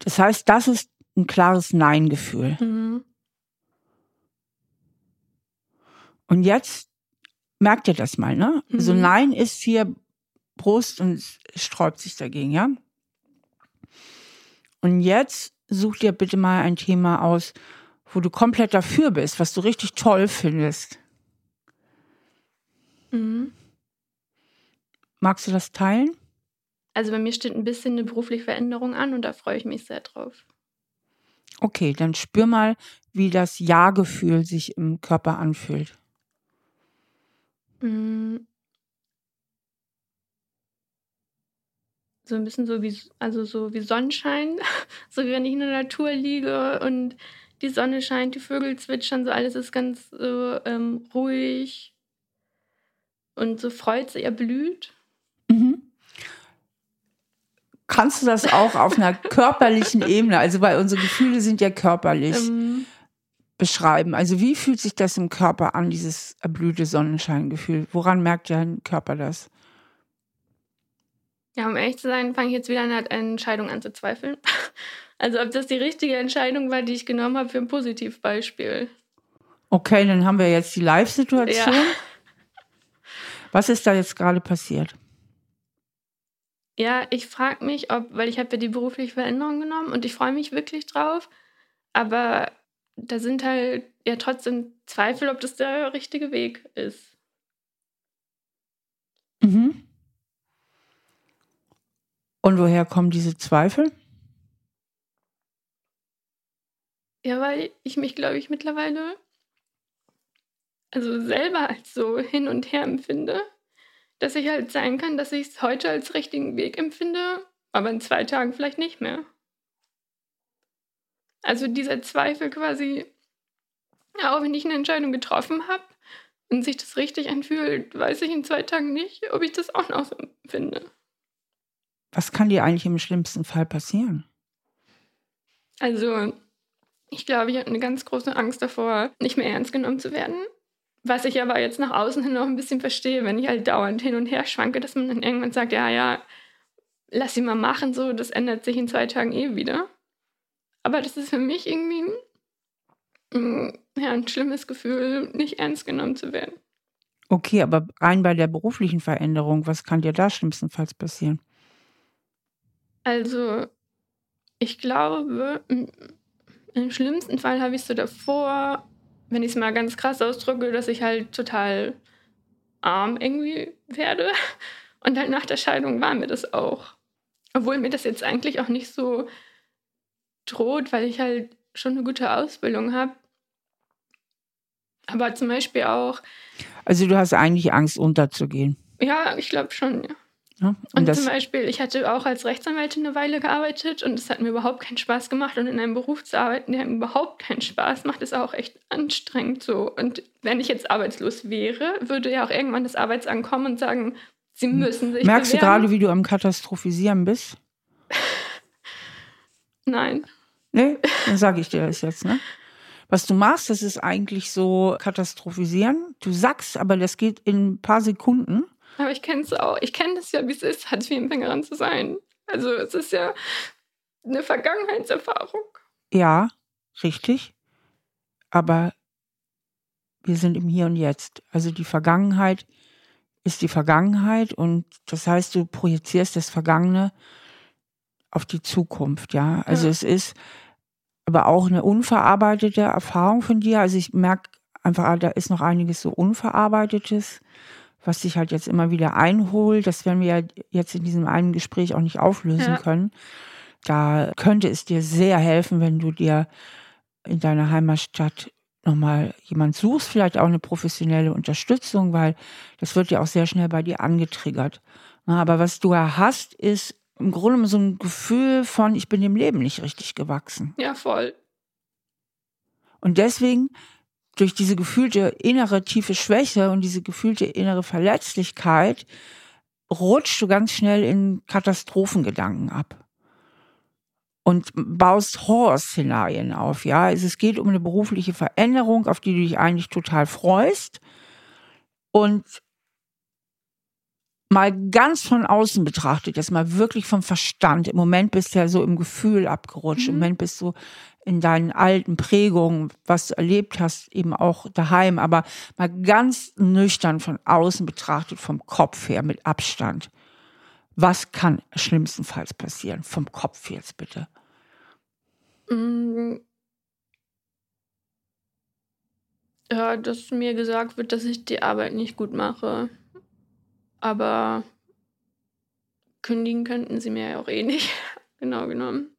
Das heißt, das ist ein klares Nein-Gefühl. Mhm. Und jetzt merkt ihr das mal, ne? Mhm. So Nein ist hier Brust und sträubt sich dagegen, ja? Und jetzt such dir bitte mal ein Thema aus, wo du komplett dafür bist, was du richtig toll findest. Mhm. Magst du das teilen? Also bei mir steht ein bisschen eine berufliche Veränderung an und da freue ich mich sehr drauf. Okay, dann spür mal, wie das Ja-Gefühl sich im Körper anfühlt. Mhm. So ein bisschen so wie, also so wie Sonnenschein, so wie wenn ich in der Natur liege und die Sonne scheint, die Vögel zwitschern, so alles ist ganz so ähm, ruhig und so freut sich, er blüht. Mhm. Kannst du das auch auf einer körperlichen Ebene, also weil unsere Gefühle sind ja körperlich, ähm, beschreiben? Also wie fühlt sich das im Körper an, dieses erblühte Sonnenscheingefühl? Woran merkt dein Körper das? Ja, um ehrlich zu sein, fange ich jetzt wieder an der Entscheidung an zu zweifeln. Also ob das die richtige Entscheidung war, die ich genommen habe für ein Positivbeispiel. Okay, dann haben wir jetzt die Live-Situation. Ja. Was ist da jetzt gerade passiert? Ja, ich frage mich, ob, weil ich habe ja die berufliche Veränderung genommen und ich freue mich wirklich drauf, aber da sind halt ja trotzdem Zweifel, ob das der richtige Weg ist. Mhm. Und woher kommen diese Zweifel? Ja, weil ich mich, glaube ich, mittlerweile also selber als so hin und her empfinde, dass ich halt sein kann, dass ich es heute als richtigen Weg empfinde, aber in zwei Tagen vielleicht nicht mehr. Also dieser Zweifel quasi, auch wenn ich eine Entscheidung getroffen habe und sich das richtig anfühlt, weiß ich in zwei Tagen nicht, ob ich das auch noch so empfinde. Was kann dir eigentlich im schlimmsten Fall passieren? Also, ich glaube, ich habe eine ganz große Angst davor, nicht mehr ernst genommen zu werden. Was ich aber jetzt nach außen hin noch ein bisschen verstehe, wenn ich halt dauernd hin und her schwanke, dass man dann irgendwann sagt, ja, ja, lass sie mal machen, so, das ändert sich in zwei Tagen eh wieder. Aber das ist für mich irgendwie ein, ja, ein schlimmes Gefühl, nicht ernst genommen zu werden. Okay, aber rein bei der beruflichen Veränderung, was kann dir da schlimmstenfalls passieren? Also, ich glaube, im schlimmsten Fall habe ich so davor, wenn ich es mal ganz krass ausdrücke, dass ich halt total arm irgendwie werde. Und halt nach der Scheidung war mir das auch. Obwohl mir das jetzt eigentlich auch nicht so droht, weil ich halt schon eine gute Ausbildung habe. Aber zum Beispiel auch. Also du hast eigentlich Angst, unterzugehen. Ja, ich glaube schon, ja. Ja und, und zum Beispiel, ich hatte auch als Rechtsanwältin eine Weile gearbeitet und es hat mir überhaupt keinen Spaß gemacht. Und in einem Beruf zu arbeiten, der mir überhaupt keinen Spaß macht, ist auch echt anstrengend so. Und wenn ich jetzt arbeitslos wäre, würde ja auch irgendwann das Arbeitsamt kommen und sagen, sie hm. müssen sich. Merkst bewerben. du gerade, wie du am Katastrophisieren bist? Nein. Nee, dann sage ich dir das jetzt, ne? Was du machst, das ist eigentlich so katastrophisieren. Du sagst, aber das geht in ein paar Sekunden. Aber ich kenne es auch. Ich kenne das ja, wie es ist, Hartz-IV-Empfängerin zu sein. Also es ist ja eine Vergangenheitserfahrung. Ja, richtig. Aber wir sind im Hier und Jetzt. Also die Vergangenheit ist die Vergangenheit und das heißt, du projizierst das Vergangene auf die Zukunft, ja. Also ja. es ist aber auch eine unverarbeitete Erfahrung von dir. Also ich merke einfach, ah, da ist noch einiges so Unverarbeitetes, was sich halt jetzt immer wieder einholt. Das werden wir ja jetzt in diesem einen Gespräch auch nicht auflösen ja. können. Da könnte es dir sehr helfen, wenn du dir in deiner Heimatstadt nochmal jemand suchst, vielleicht auch eine professionelle Unterstützung, weil das wird ja auch sehr schnell bei dir angetriggert. Aber was du ja hast, ist im Grunde so ein Gefühl von, ich bin dem Leben nicht richtig gewachsen. Ja, voll. Und deswegen, durch diese gefühlte innere tiefe Schwäche und diese gefühlte innere Verletzlichkeit, rutschst du ganz schnell in Katastrophengedanken ab und baust Horrorszenarien auf. Ja, also es geht um eine berufliche Veränderung, auf die du dich eigentlich total freust. Und mal ganz von außen betrachtet, jetzt mal wirklich vom Verstand. Im Moment bist du ja so im Gefühl abgerutscht. Mhm. Im Moment bist du in deinen alten Prägungen, was du erlebt hast, eben auch daheim. Aber mal ganz nüchtern von außen betrachtet, vom Kopf her, mit Abstand. Was kann schlimmstenfalls passieren? Vom Kopf jetzt bitte. Mhm. Ja, dass mir gesagt wird, dass ich die Arbeit nicht gut mache. Aber kündigen könnten sie mir ja auch eh nicht, genau genommen.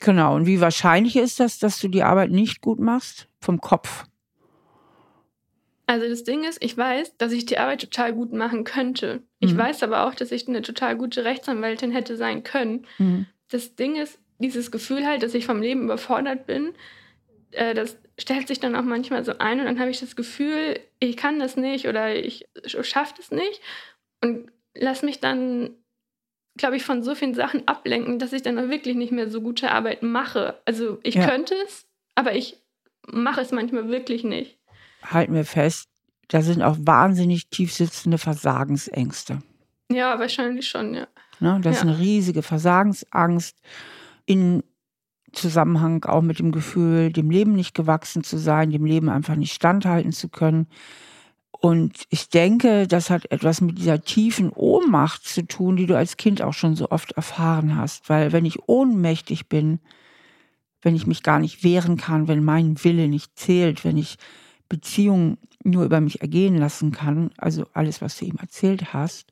Genau, und wie wahrscheinlich ist das, dass du die Arbeit nicht gut machst? Vom Kopf. Also das Ding ist, ich weiß, dass ich die Arbeit total gut machen könnte. Ich mhm. weiß aber auch, dass ich eine total gute Rechtsanwältin hätte sein können. Mhm. Das Ding ist, dieses Gefühl halt, dass ich vom Leben überfordert bin, äh, das stellt sich dann auch manchmal so ein und dann habe ich das Gefühl, ich kann das nicht oder ich schaffe das nicht und lass mich dann, glaube ich, von so vielen Sachen ablenken, dass ich dann auch wirklich nicht mehr so gute Arbeit mache. Also ich ja. könnte es, aber ich mache es manchmal wirklich nicht. Halten wir fest, da sind auch wahnsinnig tiefsitzende Versagensängste. Ja, wahrscheinlich schon, ja. Ne, das ja. ist eine riesige Versagensangst in Zusammenhang auch mit dem Gefühl, dem Leben nicht gewachsen zu sein, dem Leben einfach nicht standhalten zu können. Und ich denke, das hat etwas mit dieser tiefen Ohnmacht zu tun, die du als Kind auch schon so oft erfahren hast. Weil wenn ich ohnmächtig bin, wenn ich mich gar nicht wehren kann, wenn mein Wille nicht zählt, wenn ich Beziehungen nur über mich ergehen lassen kann, also alles, was du ihm erzählt hast,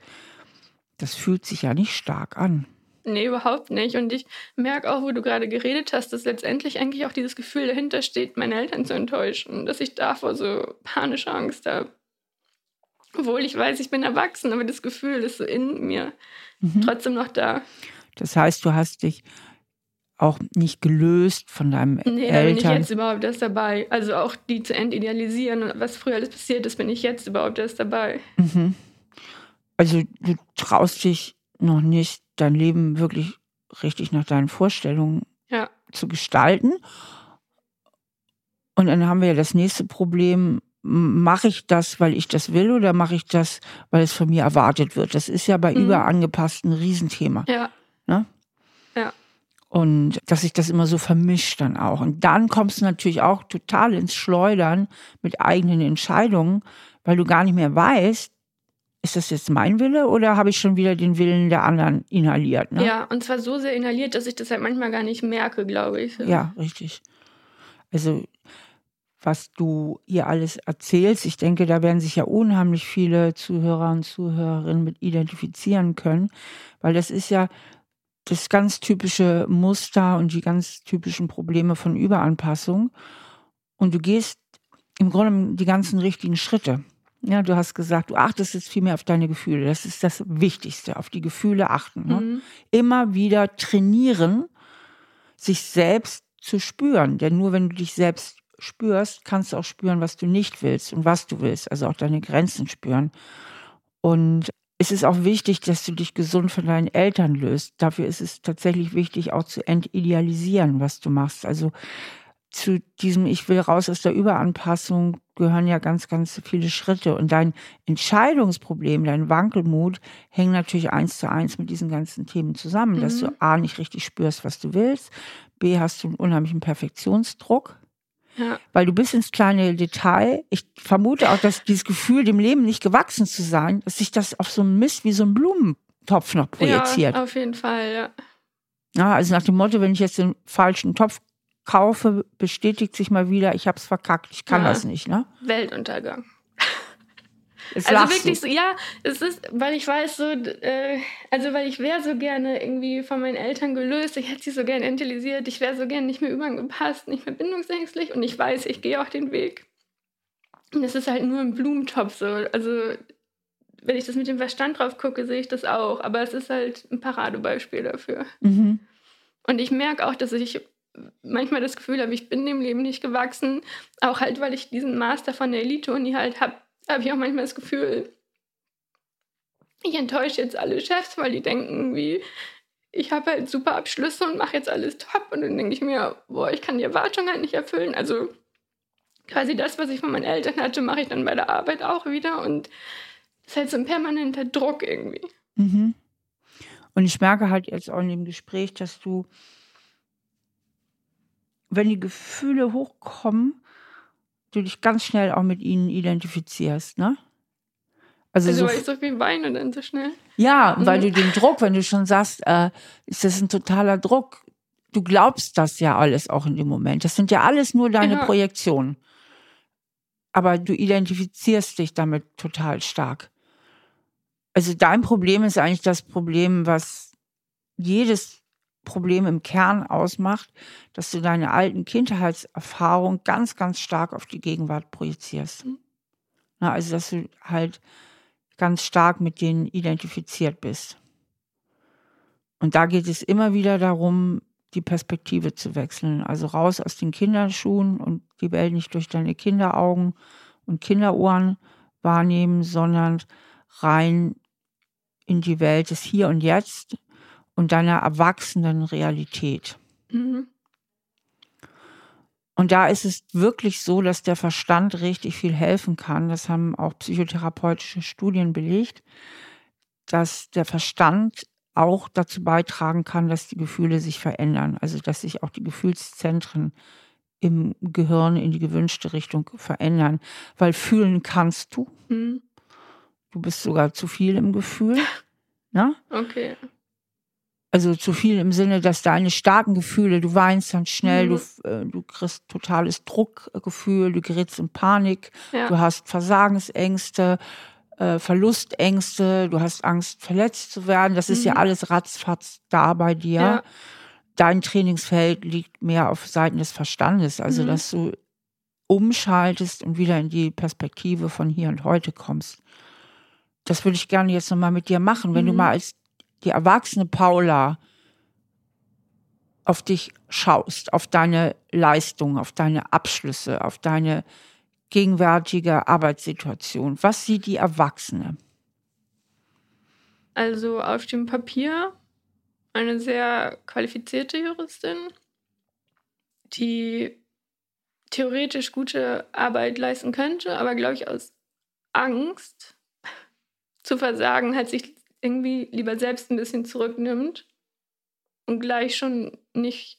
das fühlt sich ja nicht stark an. Nee, überhaupt nicht. Und ich merke auch, wo du gerade geredet hast, dass letztendlich eigentlich auch dieses Gefühl dahinter steht, meine Eltern zu enttäuschen. Dass ich davor so panische Angst habe. Obwohl ich weiß, ich bin erwachsen, aber das Gefühl ist so in mir mhm. trotzdem noch da. Das heißt, du hast dich auch nicht gelöst von deinem nee, Eltern. Nee, bin ich jetzt überhaupt erst dabei. Also auch die zu entidealisieren und was früher alles passiert ist, bin ich jetzt überhaupt erst dabei. Mhm. Also du traust dich noch nicht dein Leben wirklich richtig nach deinen Vorstellungen ja. zu gestalten. Und dann haben wir ja das nächste Problem, mache ich das, weil ich das will oder mache ich das, weil es von mir erwartet wird? Das ist ja bei mhm. überangepassten ein Riesenthema. Ja. Ne? Ja. Und dass sich das immer so vermischt dann auch. Und dann kommst du natürlich auch total ins Schleudern mit eigenen Entscheidungen, weil du gar nicht mehr weißt, ist das jetzt mein Wille oder habe ich schon wieder den Willen der anderen inhaliert? Ne? Ja, und zwar so sehr inhaliert, dass ich das halt manchmal gar nicht merke, glaube ich. Ja, richtig. Also, was du hier alles erzählst, ich denke, da werden sich ja unheimlich viele Zuhörer und Zuhörerinnen mit identifizieren können, weil das ist ja das ganz typische Muster und die ganz typischen Probleme von Überanpassung. Und du gehst im Grunde die ganzen richtigen Schritte. Ja, du hast gesagt, du achtest jetzt viel mehr auf deine Gefühle. Das ist das Wichtigste, auf die Gefühle achten. Ne? Mhm. Immer wieder trainieren, sich selbst zu spüren. Denn nur wenn du dich selbst spürst, kannst du auch spüren, was du nicht willst und was du willst. Also auch deine Grenzen spüren. Und es ist auch wichtig, dass du dich gesund von deinen Eltern löst. Dafür ist es tatsächlich wichtig, auch zu entidealisieren, was du machst. Also zu diesem Ich will raus aus der Überanpassung gehören ja ganz, ganz viele Schritte. Und dein Entscheidungsproblem, dein Wankelmut hängt natürlich eins zu eins mit diesen ganzen Themen zusammen, mhm. dass du mhm. A nicht richtig spürst, was du willst, B hast du einen unheimlichen Perfektionsdruck. Ja. Weil du bist ins kleine Detail. Ich vermute auch, dass dieses Gefühl, dem Leben nicht gewachsen zu sein, dass sich das auf so einen Mist wie so einen Blumentopf noch projiziert. Ja, auf jeden Fall, ja. Ja, also nach dem Motto, wenn ich jetzt den falschen Topf kaufe, bestätigt sich mal wieder, ich habe es verkackt, ich kann ja. das nicht. Ne? Weltuntergang. Jetzt also wirklich so, ja, es ist, weil ich weiß so, äh, also weil ich wäre so gerne irgendwie von meinen Eltern gelöst, ich hätte sie so gerne intelligisiert, ich wäre so gerne nicht mehr überangepasst, nicht mehr bindungsängstlich und ich weiß, ich gehe auch den Weg. Und es ist halt nur ein Blumentopf so, also wenn ich das mit dem Verstand drauf gucke, sehe ich das auch, aber es ist halt ein Paradebeispiel dafür. Mhm. Und ich merke auch, dass ich manchmal das Gefühl habe, ich bin dem Leben nicht gewachsen. Auch halt, weil ich diesen Master von der Elite-Uni halt habe, habe ich auch manchmal das Gefühl, ich enttäusche jetzt alle Chefs, weil die denken, wie ich habe halt super Abschlüsse und mache jetzt alles top. Und dann denke ich mir, boah, ich kann die Erwartungen halt nicht erfüllen. Also quasi das, was ich von meinen Eltern hatte, mache ich dann bei der Arbeit auch wieder. Und das ist halt so ein permanenter Druck irgendwie. Mhm. Und ich merke halt jetzt auch in dem Gespräch, dass du, wenn die Gefühle hochkommen, du dich ganz schnell auch mit ihnen identifizierst, ne? Also, also so, weil ich so viel weine dann so schnell. Ja, mhm. weil du den Druck, wenn du schon sagst, äh, ist das ein totaler Druck, du glaubst das ja alles auch in dem Moment. Das sind ja alles nur deine ja. Projektionen. Aber du identifizierst dich damit total stark. Also dein Problem ist eigentlich das Problem, was jedes Problem im Kern ausmacht, dass du deine alten Kindheitserfahrungen ganz, ganz stark auf die Gegenwart projizierst. Mhm. Na, also dass du halt ganz stark mit denen identifiziert bist. Und da geht es immer wieder darum, die Perspektive zu wechseln. Also raus aus den Kinderschuhen und die Welt nicht durch deine Kinderaugen und Kinderohren wahrnehmen, sondern rein in die Welt des Hier und Jetzt und deiner erwachsenen Realität. Mhm. Und da ist es wirklich so, dass der Verstand richtig viel helfen kann. Das haben auch psychotherapeutische Studien belegt, dass der Verstand auch dazu beitragen kann, dass die Gefühle sich verändern. Also dass sich auch die Gefühlszentren im Gehirn in die gewünschte Richtung verändern. Weil fühlen kannst du. Mhm. Du bist sogar zu viel im Gefühl. Ne? Okay. Also zu viel im Sinne, dass deine starken Gefühle, du weinst dann schnell, mhm. du, äh, du kriegst totales Druckgefühl, du gerätst in Panik, ja. du hast Versagensängste, äh, Verlustängste, du hast Angst, verletzt zu werden. Das mhm. ist ja mhm. alles ratzfatz da bei dir. Ja. Dein Trainingsfeld liegt mehr auf Seiten des Verstandes, also mhm. dass du umschaltest und wieder in die Perspektive von hier und heute kommst das würde ich gerne jetzt nochmal mit dir machen, wenn mhm. du mal als die erwachsene Paula auf dich schaust, auf deine Leistung, auf deine Abschlüsse, auf deine gegenwärtige Arbeitssituation. Was sieht die Erwachsene? Also auf dem Papier eine sehr qualifizierte Juristin, die theoretisch gute Arbeit leisten könnte, aber glaube ich aus Angst zu versagen, halt sich irgendwie lieber selbst ein bisschen zurücknimmt und gleich schon nicht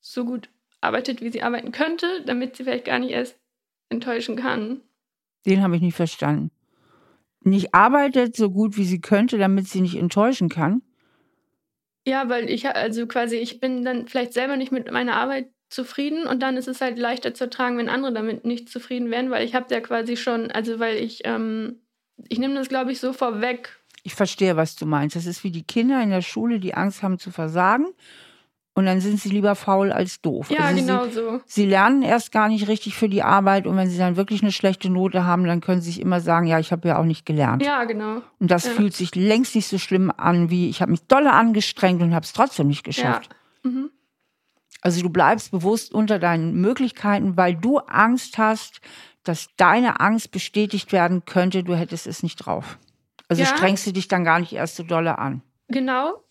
so gut arbeitet, wie sie arbeiten könnte, damit sie vielleicht gar nicht erst enttäuschen kann. Den habe ich nicht verstanden. Nicht arbeitet so gut, wie sie könnte, damit sie nicht enttäuschen kann? Ja, weil ich, also quasi, ich bin dann vielleicht selber nicht mit meiner Arbeit zufrieden und dann ist es halt leichter zu tragen, wenn andere damit nicht zufrieden wären, weil ich habe ja quasi schon, also weil ich ähm, ich nehme das, glaube ich, so vorweg. Ich verstehe, was du meinst. Das ist wie die Kinder in der Schule, die Angst haben zu versagen. Und dann sind sie lieber faul als doof. Ja, also genau sie, so. Sie lernen erst gar nicht richtig für die Arbeit und wenn sie dann wirklich eine schlechte Note haben, dann können sie sich immer sagen, ja, ich habe ja auch nicht gelernt. Ja, genau. Und das ja. fühlt sich längst nicht so schlimm an, wie ich habe mich dolle angestrengt und habe es trotzdem nicht geschafft. Ja. Mhm. Also du bleibst bewusst unter deinen Möglichkeiten, weil du Angst hast, dass deine Angst bestätigt werden könnte, du hättest es nicht drauf. Also ja. strengst du dich dann gar nicht erst so dolle an. Genau.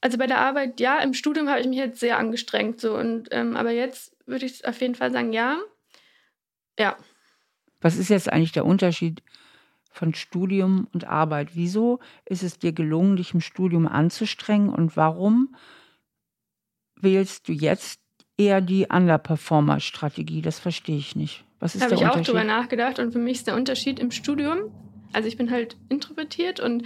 Also bei der Arbeit, ja, im Studium habe ich mich jetzt sehr angestrengt. So, und, ähm, aber jetzt würde ich auf jeden Fall sagen, ja. Ja. Was ist jetzt eigentlich der Unterschied von Studium und Arbeit? Wieso ist es dir gelungen, dich im Studium anzustrengen und warum wählst du jetzt eher die Underperformer-Strategie? Das verstehe ich nicht. Was ist Habe ich auch drüber nachgedacht und für mich ist der Unterschied im Studium, also ich bin halt introvertiert und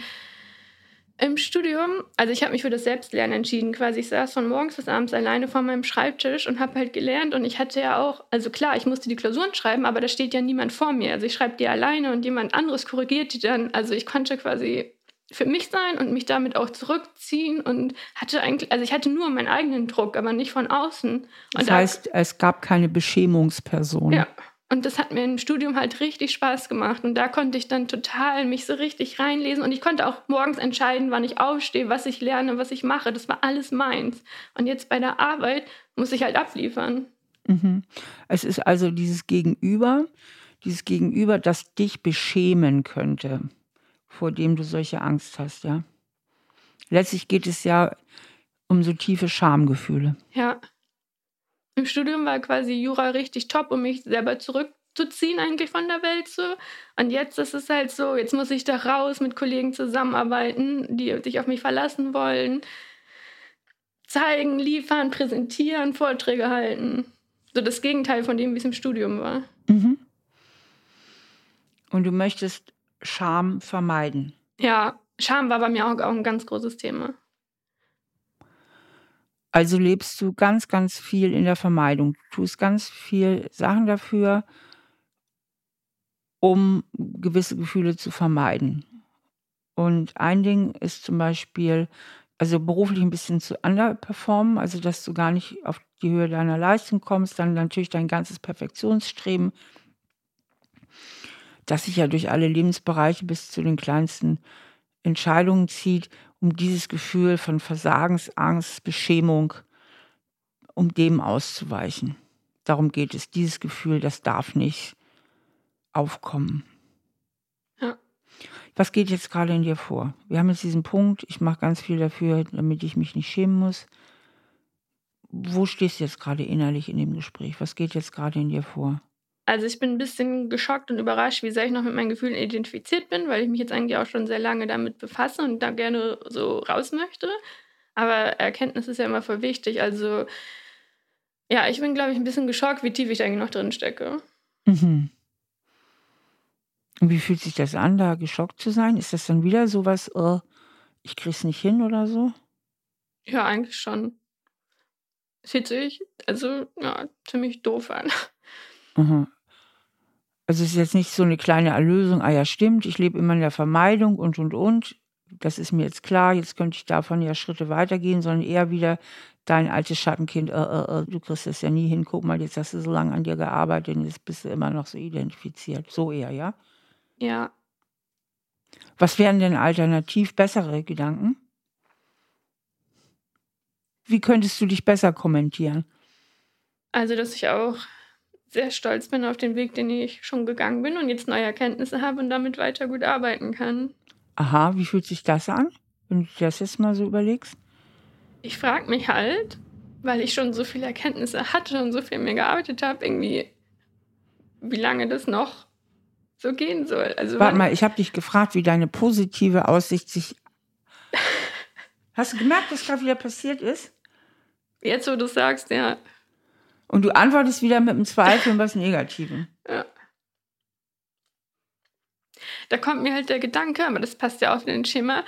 im Studium, also ich habe mich für das Selbstlernen entschieden. Quasi ich saß von morgens bis abends alleine vor meinem Schreibtisch und habe halt gelernt. Und ich hatte ja auch, also klar, ich musste die Klausuren schreiben, aber da steht ja niemand vor mir. Also ich schreibe die alleine und jemand anderes korrigiert die dann. Also ich konnte quasi für mich sein und mich damit auch zurückziehen und hatte eigentlich, also ich hatte nur meinen eigenen Druck, aber nicht von außen. Und das heißt, da, es gab keine Beschämungsperson. Ja, und das hat mir im Studium halt richtig Spaß gemacht. Und da konnte ich dann total mich so richtig reinlesen. Und ich konnte auch morgens entscheiden, wann ich aufstehe, was ich lerne, was ich mache. Das war alles meins. Und jetzt bei der Arbeit muss ich halt abliefern. Mhm. Es ist also dieses Gegenüber, dieses Gegenüber, das dich beschämen könnte. vor dem du solche Angst hast, ja. Letztlich geht es ja um so tiefe Schamgefühle. Ja. Im Studium war quasi Jura richtig top, um mich selber zurückzuziehen eigentlich von der Welt so. Und jetzt ist es halt so, jetzt muss ich da raus mit Kollegen zusammenarbeiten, die sich auf mich verlassen wollen. Zeigen, liefern, präsentieren, Vorträge halten. So das Gegenteil von dem, wie es im Studium war. Mhm. Und du möchtest Scham vermeiden. Ja, Scham war bei mir auch, auch ein ganz großes Thema. Also lebst du ganz, ganz viel in der Vermeidung. Du tust ganz viel Sachen dafür, um gewisse Gefühle zu vermeiden. Und ein Ding ist zum Beispiel, also beruflich ein bisschen zu underperformen, also dass du gar nicht auf die Höhe deiner Leistung kommst, dann natürlich dein ganzes Perfektionsstreben, das sich ja durch alle Lebensbereiche bis zu den kleinsten Entscheidungen zieht um dieses Gefühl von Versagensangst, Beschämung, um dem auszuweichen. Darum geht es. Dieses Gefühl, das darf nicht aufkommen. Ja. Was geht jetzt gerade in dir vor? Wir haben jetzt diesen Punkt, ich mache ganz viel dafür, damit ich mich nicht schämen muss. Wo stehst du jetzt gerade innerlich in dem Gespräch? Was geht jetzt gerade in dir vor? Also ich bin ein bisschen geschockt und überrascht, wie sehr ich noch mit meinen Gefühlen identifiziert bin, weil ich mich jetzt eigentlich auch schon sehr lange damit befasse und da gerne so raus möchte. Aber Erkenntnis ist ja immer voll wichtig. Also ja, ich bin, glaube ich, ein bisschen geschockt, wie tief ich eigentlich noch drin stecke. Mhm. Und wie fühlt sich das an, da geschockt zu sein? Ist das dann wieder sowas, oh, ich krieg's nicht hin oder so? Ja, eigentlich schon. Es fühlt sich also ja, ziemlich doof an. Mhm. Also es ist jetzt nicht so eine kleine Erlösung, ah ja, stimmt, ich lebe immer in der Vermeidung und und und. Das ist mir jetzt klar, jetzt könnte ich davon ja Schritte weitergehen, sondern eher wieder dein altes Schattenkind, äh, äh, äh, du kriegst das ja nie hin, guck mal, jetzt hast du so lange an dir gearbeitet und jetzt bist du immer noch so identifiziert. So eher, ja? Ja. Was wären denn alternativ bessere Gedanken? Wie könntest du dich besser kommentieren? Also, dass ich auch sehr stolz bin auf den Weg, den ich schon gegangen bin und jetzt neue Erkenntnisse habe und damit weiter gut arbeiten kann. Aha, wie fühlt sich das an, wenn du das jetzt mal so überlegst? Ich frage mich halt, weil ich schon so viele Erkenntnisse hatte und so viel mehr gearbeitet habe, irgendwie, wie lange das noch so gehen soll. Also Warte mal, ich habe dich gefragt, wie deine positive Aussicht sich. Hast du gemerkt, was gerade wieder passiert ist? Jetzt, wo du sagst, ja. Und du antwortest wieder mit einem Zweifel und was Negativen. Ja. Da kommt mir halt der Gedanke, aber das passt ja auch in den Schema,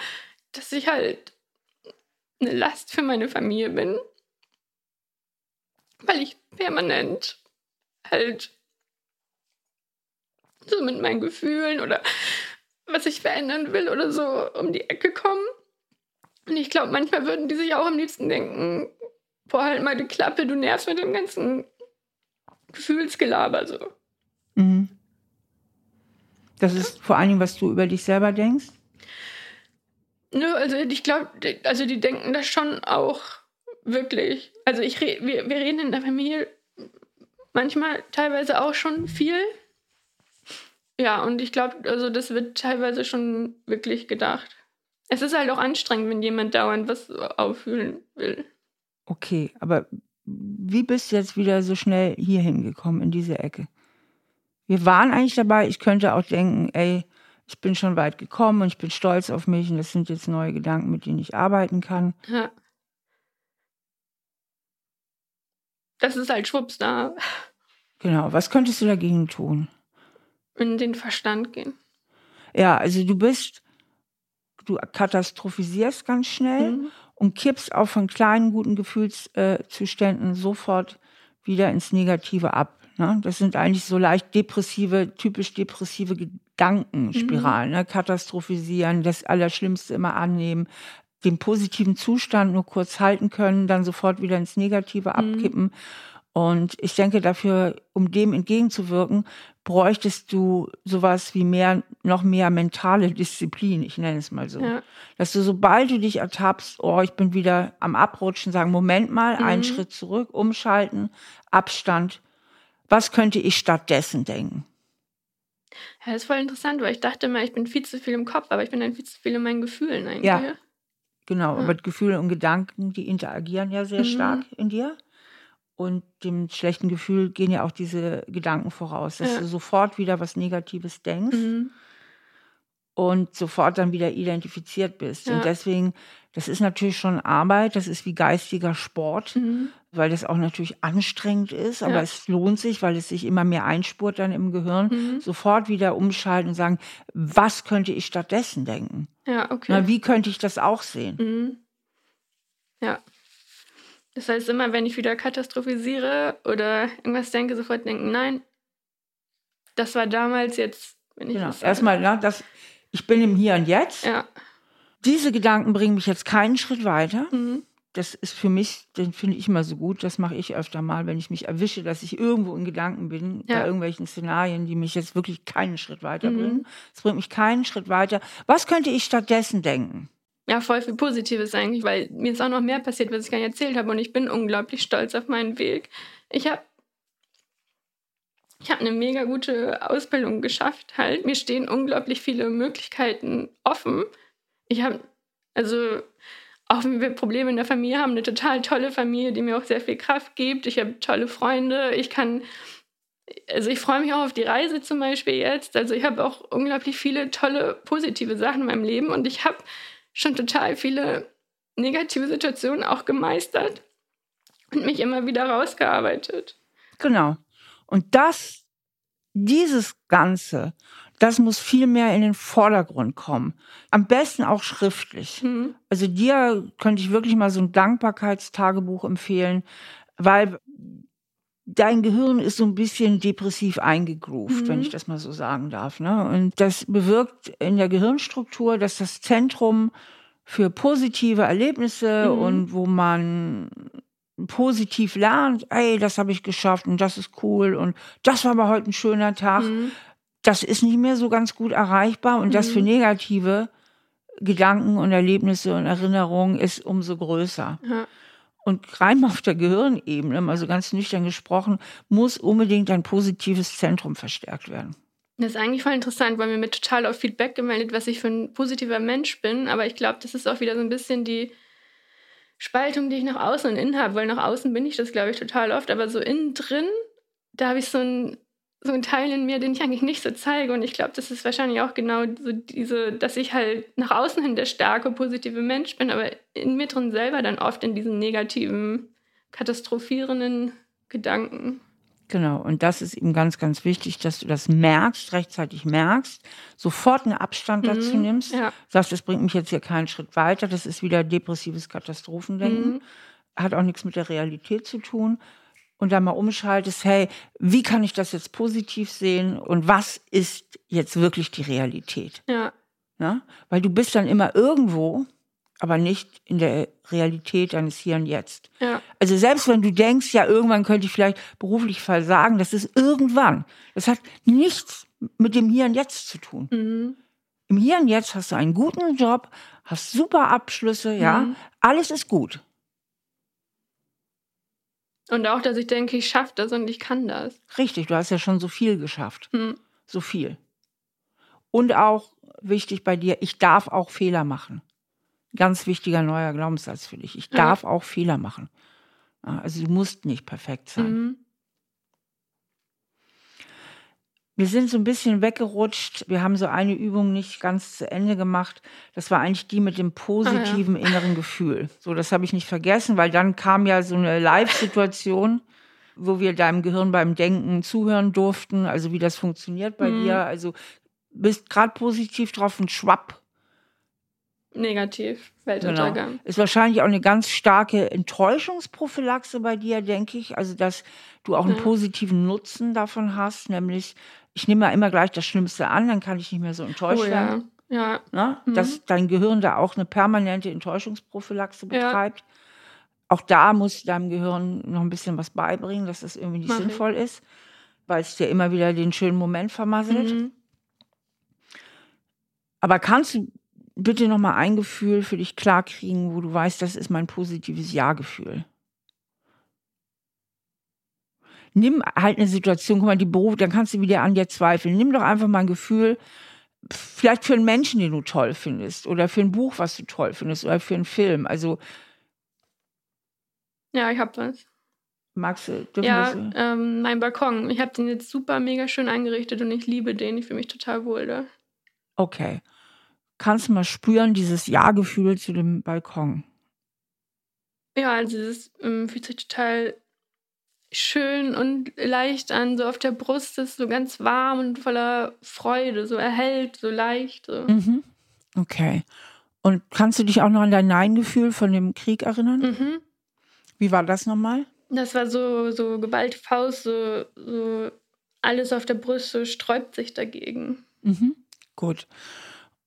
dass ich halt eine Last für meine Familie bin. Weil ich permanent halt so mit meinen Gefühlen oder was ich verändern will oder so um die Ecke komme. Und ich glaube, manchmal würden die sich auch am liebsten denken, boah, halt mal die Klappe, du nervst mit dem ganzen Gefühlsgelaber so. Mhm. Das ist vor allen Dingen, was du über dich selber denkst? Nö, also ich glaube, also die denken das schon auch wirklich. Also ich wir, wir reden in der Familie manchmal teilweise auch schon viel. Ja, und ich glaube, also das wird teilweise schon wirklich gedacht. Es ist halt auch anstrengend, wenn jemand dauernd was auffühlen will. Okay, aber wie bist du jetzt wieder so schnell hier hingekommen in diese Ecke? Wir waren eigentlich dabei, ich könnte auch denken, ey, ich bin schon weit gekommen und ich bin stolz auf mich und das sind jetzt neue Gedanken, mit denen ich arbeiten kann. Ja. Das ist halt schwupps da. Genau, was könntest du dagegen tun? In den Verstand gehen. Ja, also du bist, du katastrophisierst ganz schnell mhm und kippst auch von kleinen guten Gefühlszuständen sofort wieder ins Negative ab. Ne? Das sind eigentlich so leicht depressive, typisch depressive Gedankenspiralen. Mhm. Ne? Katastrophisieren, das Allerschlimmste immer annehmen, den positiven Zustand nur kurz halten können, dann sofort wieder ins Negative mhm. abkippen. Und ich denke, dafür, um dem entgegenzuwirken, bräuchtest du sowas wie mehr, noch mehr mentale Disziplin, ich nenne es mal so. Ja. Dass du, sobald du dich ertappst, oh, ich bin wieder am Abrutschen, sagen, Moment mal, mhm. einen Schritt zurück, umschalten, Abstand. Was könnte ich stattdessen denken? Ja, das ist voll interessant, weil ich dachte immer, ich bin viel zu viel im Kopf, aber ich bin dann viel zu viel in meinen Gefühlen eigentlich. Ja, genau. Ja. Aber Gefühle und Gedanken, die interagieren ja sehr mhm. stark in dir. Und dem schlechten Gefühl gehen ja auch diese Gedanken voraus, dass ja. du sofort wieder was Negatives denkst. Mhm und sofort dann wieder identifiziert bist. Ja. Und deswegen, das ist natürlich schon Arbeit, das ist wie geistiger Sport, mhm. weil das auch natürlich anstrengend ist, aber ja. es lohnt sich, weil es sich immer mehr einspurt dann im Gehirn, mhm. sofort wieder umschalten und sagen, was könnte ich stattdessen denken? Ja, okay. Na, wie könnte ich das auch sehen? Mhm. Ja. Das heißt, immer wenn ich wieder katastrophisiere oder irgendwas denke, sofort denken, nein, das war damals jetzt, wenn ich genau. Erstmal, ja, das ich bin im Hier und Jetzt. Ja. Diese Gedanken bringen mich jetzt keinen Schritt weiter. Mhm. Das ist für mich, den finde ich immer so gut. Das mache ich öfter mal, wenn ich mich erwische, dass ich irgendwo in Gedanken bin, ja. bei irgendwelchen Szenarien, die mich jetzt wirklich keinen Schritt weiterbringen. Es mhm. bringt mich keinen Schritt weiter. Was könnte ich stattdessen denken? Ja, voll viel Positives eigentlich, weil mir ist auch noch mehr passiert, was ich gar nicht erzählt habe. Und ich bin unglaublich stolz auf meinen Weg. Ich habe ich habe eine mega gute Ausbildung geschafft halt. Mir stehen unglaublich viele Möglichkeiten offen. Ich habe, also auch wenn wir Probleme in der Familie haben, eine total tolle Familie, die mir auch sehr viel Kraft gibt. Ich habe tolle Freunde. Ich kann, also ich freue mich auch auf die Reise zum Beispiel jetzt. Also ich habe auch unglaublich viele tolle, positive Sachen in meinem Leben und ich habe schon total viele negative Situationen auch gemeistert und mich immer wieder rausgearbeitet. Genau. Und das, dieses Ganze, das muss viel mehr in den Vordergrund kommen. Am besten auch schriftlich. Mhm. Also dir könnte ich wirklich mal so ein Dankbarkeitstagebuch empfehlen, weil dein Gehirn ist so ein bisschen depressiv eingegroovt, mhm. wenn ich das mal so sagen darf. Ne? Und das bewirkt in der Gehirnstruktur, dass das Zentrum für positive Erlebnisse mhm. und wo man positiv lernt, ey, das habe ich geschafft und das ist cool und das war aber heute ein schöner Tag, mhm. das ist nicht mehr so ganz gut erreichbar und das für mhm. negative Gedanken und Erlebnisse und Erinnerungen ist umso größer. Ja. Und rein auf der Gehirnebene, also ganz nüchtern gesprochen, muss unbedingt ein positives Zentrum verstärkt werden. Das ist eigentlich voll interessant, weil mir mit total auf Feedback gemeldet, was ich für ein positiver Mensch bin. Aber ich glaube, das ist auch wieder so ein bisschen die Spaltung, die ich nach außen und innen habe, weil nach außen bin ich das, glaube ich, total oft, aber so innen drin, da habe ich so ein so ein Teil in mir, den ich eigentlich nicht so zeige. Und ich glaube, das ist wahrscheinlich auch genau so diese, dass ich halt nach außen hin der starke, positive Mensch bin, aber in mir drin selber dann oft in diesen negativen, katastrophierenden Gedanken. Genau, und das ist eben ganz, ganz wichtig, dass du das merkst, rechtzeitig merkst, sofort einen Abstand dazu mhm, nimmst, ja. sagst, das bringt mich jetzt hier keinen Schritt weiter, das ist wieder depressives Katastrophendenken, mhm. hat auch nichts mit der Realität zu tun. Und dann mal umschaltest, hey, wie kann ich das jetzt positiv sehen und was ist jetzt wirklich die Realität? Ja. Na? Weil du bist dann immer irgendwo aber nicht in der Realität deines Hier und Jetzt. Ja. Also selbst wenn du denkst, ja, irgendwann könnte ich vielleicht beruflich versagen, das ist irgendwann. Das hat nichts mit dem Hier und Jetzt zu tun. Mhm. Im Hier und Jetzt hast du einen guten Job, hast super Abschlüsse, ja, mhm. alles ist gut. Und auch, dass ich denke, ich schaffe das und ich kann das. Richtig, du hast ja schon so viel geschafft. Mhm. So viel. Und auch wichtig bei dir, ich darf auch Fehler machen ganz wichtiger neuer Glaubenssatz für dich. Ich darf ja. auch Fehler machen. Also du musst nicht perfekt sein. Mhm. Wir sind so ein bisschen weggerutscht. Wir haben so eine Übung nicht ganz zu Ende gemacht. Das war eigentlich die mit dem positiven ah, ja. inneren Gefühl. So, das habe ich nicht vergessen, weil dann kam ja so eine Live-Situation, wo wir deinem Gehirn beim Denken zuhören durften. Also wie das funktioniert bei mhm. dir. Also bist gerade positiv drauf und schwapp Negativ, Weltuntergang. Genau. Ist wahrscheinlich auch eine ganz starke Enttäuschungsprophylaxe bei dir, denke ich. Also, dass du auch einen positiven Nutzen davon hast, nämlich, ich nehme ja immer gleich das Schlimmste an, dann kann ich nicht mehr so enttäuscht oh, werden. Ja. ja. Mhm. Dass dein Gehirn da auch eine permanente Enttäuschungsprophylaxe betreibt. Ja. Auch da musst du deinem Gehirn noch ein bisschen was beibringen, dass das irgendwie nicht Mach sinnvoll ich. ist, weil es dir immer wieder den schönen Moment vermasselt. Mhm. Aber kannst du bitte nochmal ein Gefühl für dich klarkriegen, wo du weißt, das ist mein positives Ja-Gefühl. Nimm halt eine Situation, guck mal, die Beruf, dann kannst du wieder an dir zweifeln. Nimm doch einfach mal ein Gefühl, vielleicht für einen Menschen, den du toll findest, oder für ein Buch, was du toll findest, oder für einen Film. Also. Ja, ich hab was. Magst du? Ja, ähm, mein Balkon. Ich habe den jetzt super mega schön eingerichtet und ich liebe den. Ich fühle mich total wohl da. Okay. Kannst du mal spüren, dieses Ja-Gefühl zu dem Balkon? Ja, also es ähm, fühlt sich total schön und leicht an. So auf der Brust ist so ganz warm und voller Freude, so erhellt, so leicht. So. Mhm. Okay. Und kannst du dich auch noch an dein Nein-Gefühl von dem Krieg erinnern? Mhm. Wie war das nochmal? Das war so, so geballte Faust, so, so alles auf der Brust, so sträubt sich dagegen. Mhm. Gut.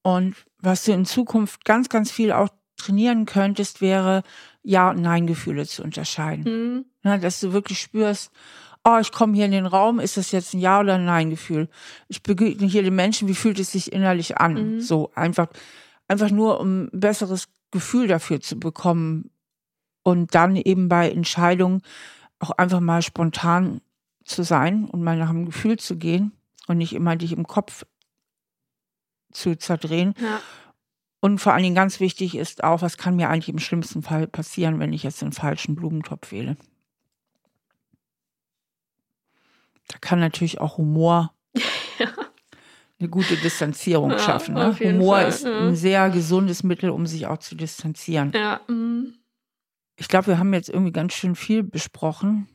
Und was du in Zukunft ganz, ganz viel auch trainieren könntest, wäre Ja- und Nein-Gefühle zu unterscheiden. Mhm. Ja, dass du wirklich spürst, oh, ich komme hier in den Raum, ist das jetzt ein Ja- oder ein Nein-Gefühl? Ich begegne hier den Menschen, wie fühlt es sich innerlich an? Mhm. So einfach, einfach nur, um ein besseres Gefühl dafür zu bekommen und dann eben bei Entscheidungen auch einfach mal spontan zu sein und mal nach dem Gefühl zu gehen und nicht immer dich im Kopf zu zerdrehen. Ja. Und vor allen Dingen ganz wichtig ist auch, was kann mir eigentlich im schlimmsten Fall passieren, wenn ich jetzt den falschen Blumentopf wähle. Da kann natürlich auch Humor Ja. eine gute Distanzierung Ja, schaffen. Ne? Humor Fall, ist ja. ein sehr gesundes Mittel, um sich auch zu distanzieren. Ja, mhm. Ich glaube, wir haben jetzt irgendwie ganz schön viel besprochen.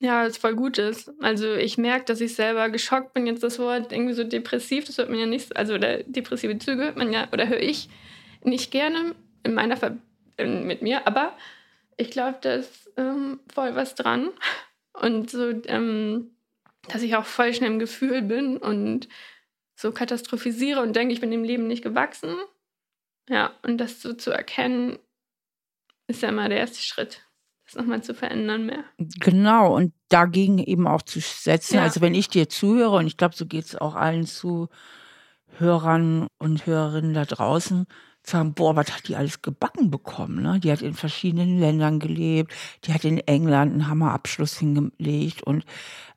Ja, was voll gut ist. Also ich merke, dass ich selber geschockt bin. Jetzt das Wort irgendwie so depressiv, das hört man ja nicht, also oder depressive Züge hört man ja, oder höre ich nicht gerne in meiner Ver mit mir, aber ich glaube, da ist ähm, voll was dran. Und so, ähm, dass ich auch voll schnell im Gefühl bin und so katastrophisiere und denke, ich bin dem Leben nicht gewachsen. Ja, und das so zu erkennen, ist ja immer der erste Schritt, das nochmal zu verändern mehr. Genau, und dagegen eben auch zu setzen. Ja. Also wenn ich dir zuhöre, und ich glaube, so geht es auch allen Zuhörern und Hörerinnen da draußen, sagen, boah, was hat die alles gebacken bekommen? Ne? Die hat in verschiedenen Ländern gelebt, die hat in England einen Hammerabschluss hingelegt und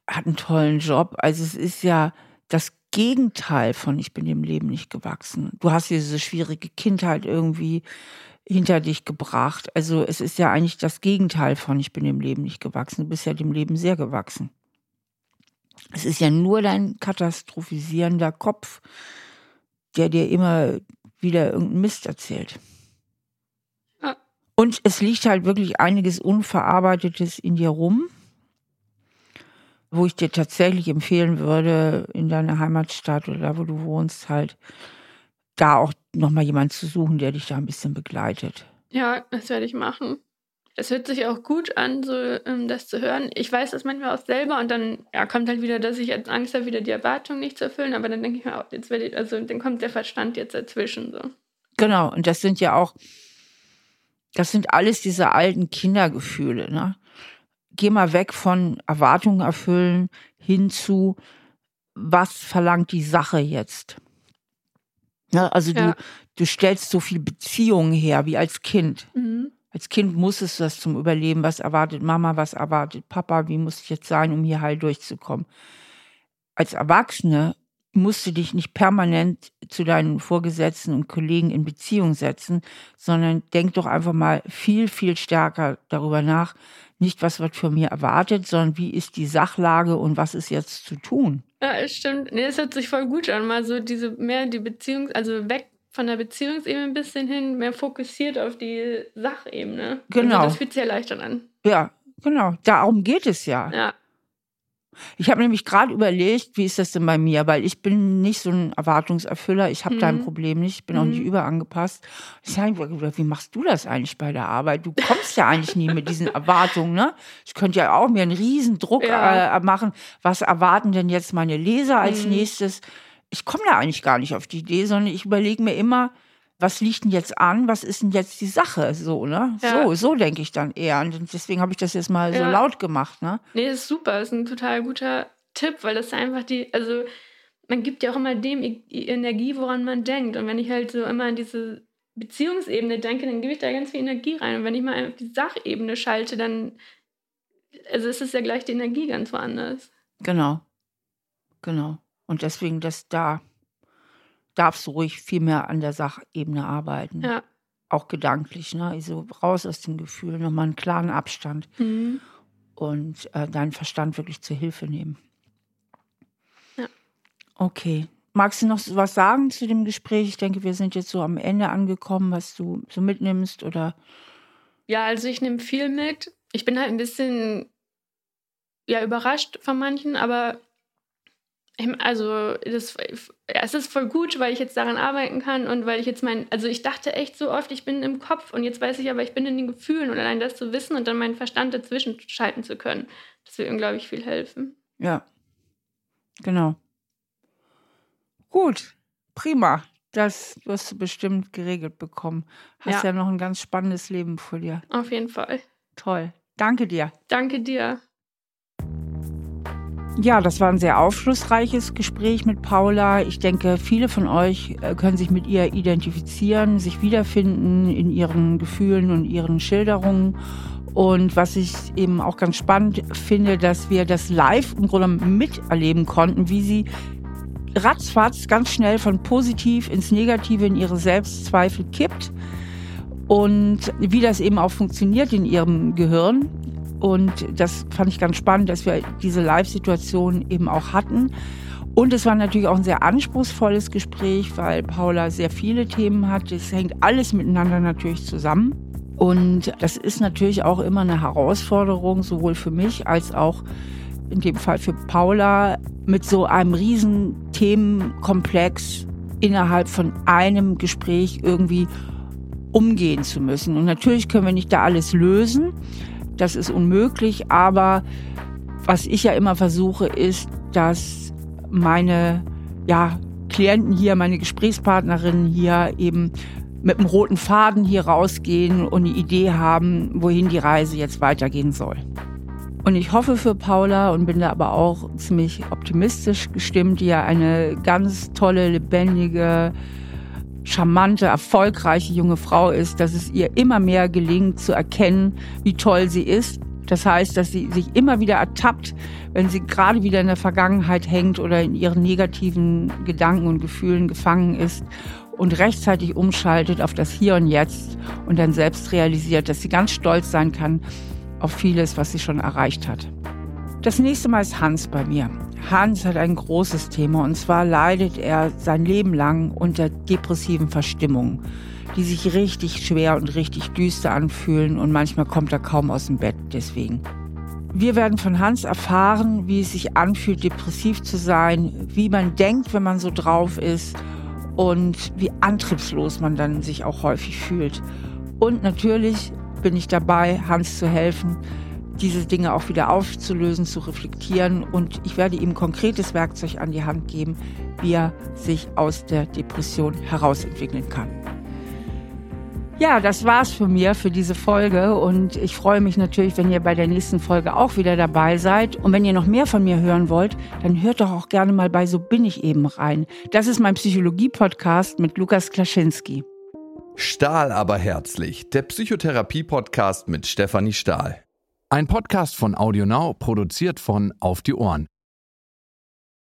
hat einen tollen Job. Also es ist ja das Gegenteil von ich bin dem Leben nicht gewachsen. Du hast diese schwierige Kindheit irgendwie hinter dich gebracht. Also es ist ja eigentlich das Gegenteil von ich bin dem Leben nicht gewachsen. Du bist ja dem Leben sehr gewachsen. Es ist ja nur dein katastrophisierender Kopf, der dir immer wieder irgendeinen Mist erzählt. Und es liegt halt wirklich einiges Unverarbeitetes in dir rum, wo ich dir tatsächlich empfehlen würde, in deiner Heimatstadt oder da, wo du wohnst, halt da auch nochmal jemanden zu suchen, der dich da ein bisschen begleitet. Ja, das werde ich machen. Es hört sich auch gut an, so ähm, das zu hören. Ich weiß das manchmal auch selber und dann ja, kommt halt wieder, dass ich jetzt Angst habe, wieder die Erwartung nicht zu erfüllen. Aber dann denke ich mir auch, jetzt werde ich, also dann kommt der Verstand jetzt dazwischen. So. Genau, und das sind ja auch, das sind alles diese alten Kindergefühle. Ne? Geh mal weg von Erwartungen erfüllen hin zu, was verlangt die Sache jetzt? Ne? Also Ja. du, du stellst so viel Beziehungen her wie als Kind. Mhm. Als Kind musstest du das zum Überleben. Was erwartet Mama, was erwartet Papa? Wie muss ich jetzt sein, um hier heil durchzukommen? Als Erwachsene musst du dich nicht permanent zu deinen Vorgesetzten und Kollegen in Beziehung setzen, sondern denk doch einfach mal viel, viel stärker darüber nach. Nicht, was wird von mir erwartet, sondern wie ist die Sachlage und was ist jetzt zu tun? Ja, es stimmt. Nee, es hört sich voll gut an. Mal so diese mehr die Beziehung, also weg von der Beziehungsebene ein bisschen hin, mehr fokussiert auf die Sachebene. Genau. Also das fühlt sich erleichternd an. Ja, genau. Darum geht es ja. Ja. Ich habe nämlich gerade überlegt, wie ist das denn bei mir, weil ich bin nicht so ein Erwartungserfüller. Ich habe dein Mhm. Problem nicht. Ich bin auch nicht Mhm. überangepasst. Ich sage, wie machst du das eigentlich bei der Arbeit? Du kommst ja eigentlich nie mit diesen Erwartungen, ne? Ich könnte ja auch mir einen riesen Druck Ja. äh, machen. Was erwarten denn jetzt meine Leser als Mhm. nächstes? Ich komme da eigentlich gar nicht auf die Idee, sondern ich überlege mir immer, was liegt denn jetzt an? Was ist denn jetzt die Sache? So, ne? Ja. So, so denke ich dann eher. Und deswegen habe ich das jetzt mal so Ja. laut gemacht, ne? Nee, das ist super. Das ist ein total guter Tipp, weil das einfach die, also man gibt ja auch immer dem I- Energie, woran man denkt. Und wenn ich halt so immer an diese Beziehungsebene denke, dann gebe ich da ganz viel Energie rein. Und wenn ich mal auf die Sachebene schalte, dann also es ist ja gleich die Energie ganz woanders. Genau. Genau. Und deswegen, dass da darfst du ruhig viel mehr an der Sachebene arbeiten. Ja. Auch gedanklich, ne? Also raus aus dem Gefühl, nochmal einen klaren Abstand Mhm. und äh, deinen Verstand wirklich zur Hilfe nehmen. Ja. Okay. Magst du noch so was sagen zu dem Gespräch? Ich denke, wir sind jetzt so am Ende angekommen, was du so mitnimmst oder Ja, also ich nehme viel mit. Ich bin halt ein bisschen ja, überrascht von manchen, aber also das, es ist voll gut, weil ich jetzt daran arbeiten kann und weil ich jetzt mein, also ich dachte echt so oft, ich bin im Kopf und jetzt weiß ich aber, ich bin in den Gefühlen und allein das zu wissen und dann meinen Verstand dazwischen schalten zu können, das wird glaube ich, viel helfen. Ja, genau. Gut, prima. Das wirst du bestimmt geregelt bekommen. Hast ja, Ja. noch ein ganz spannendes Leben vor dir. Auf jeden Fall. Toll. Danke dir. Danke dir. Ja, das war ein sehr aufschlussreiches Gespräch mit Paula. Ich denke, viele von euch äh, können sich mit ihr identifizieren, sich wiederfinden in ihren Gefühlen und ihren Schilderungen. Und was ich eben auch ganz spannend finde, dass wir das live im Grunde miterleben konnten, wie sie ratzfatz ganz schnell von positiv ins Negative in ihre Selbstzweifel kippt und wie das eben auch funktioniert in ihrem Gehirn. Und das fand ich ganz spannend, dass wir diese Live-Situation eben auch hatten. Und es war natürlich auch ein sehr anspruchsvolles Gespräch, weil Paula sehr viele Themen hat. Es hängt alles miteinander natürlich zusammen. Und das ist natürlich auch immer eine Herausforderung, sowohl für mich als auch in dem Fall für Paula, mit so einem riesen Themenkomplex innerhalb von einem Gespräch irgendwie umgehen zu müssen. Und natürlich können wir nicht da alles lösen. Das ist unmöglich, aber was ich ja immer versuche, ist, dass meine ja, Klienten hier, meine Gesprächspartnerinnen hier eben mit einem roten Faden hier rausgehen und eine Idee haben, wohin die Reise jetzt weitergehen soll. Und ich hoffe für Paula und bin da aber auch ziemlich optimistisch gestimmt, die ja eine ganz tolle, lebendige, charmante, erfolgreiche junge Frau ist, dass es ihr immer mehr gelingt zu erkennen, wie toll sie ist. Das heißt, dass sie sich immer wieder ertappt, wenn sie gerade wieder in der Vergangenheit hängt oder in ihren negativen Gedanken und Gefühlen gefangen ist und rechtzeitig umschaltet auf das Hier und Jetzt und dann selbst realisiert, dass sie ganz stolz sein kann auf vieles, was sie schon erreicht hat. Das nächste Mal ist Hans bei mir. Hans hat ein großes Thema und zwar leidet er sein Leben lang unter depressiven Verstimmungen, die sich richtig schwer und richtig düster anfühlen und manchmal kommt er kaum aus dem Bett deswegen. Wir werden von Hans erfahren, wie es sich anfühlt, depressiv zu sein, wie man denkt, wenn man so drauf ist und wie antriebslos man dann sich auch häufig fühlt. Und natürlich bin ich dabei, Hans zu helfen, diese Dinge auch wieder aufzulösen, zu reflektieren und ich werde ihm konkretes Werkzeug an die Hand geben, wie er sich aus der Depression herausentwickeln kann. Ja, das war's für mir für diese Folge und ich freue mich natürlich, wenn ihr bei der nächsten Folge auch wieder dabei seid. Und wenn ihr noch mehr von mir hören wollt, dann hört doch auch gerne mal bei So bin ich eben rein. Das ist mein Psychologie-Podcast mit Lukas Klaschinski. Stahl aber herzlich, der Psychotherapie-Podcast mit Stefanie Stahl. Ein Podcast von AudioNow, produziert von Auf die Ohren.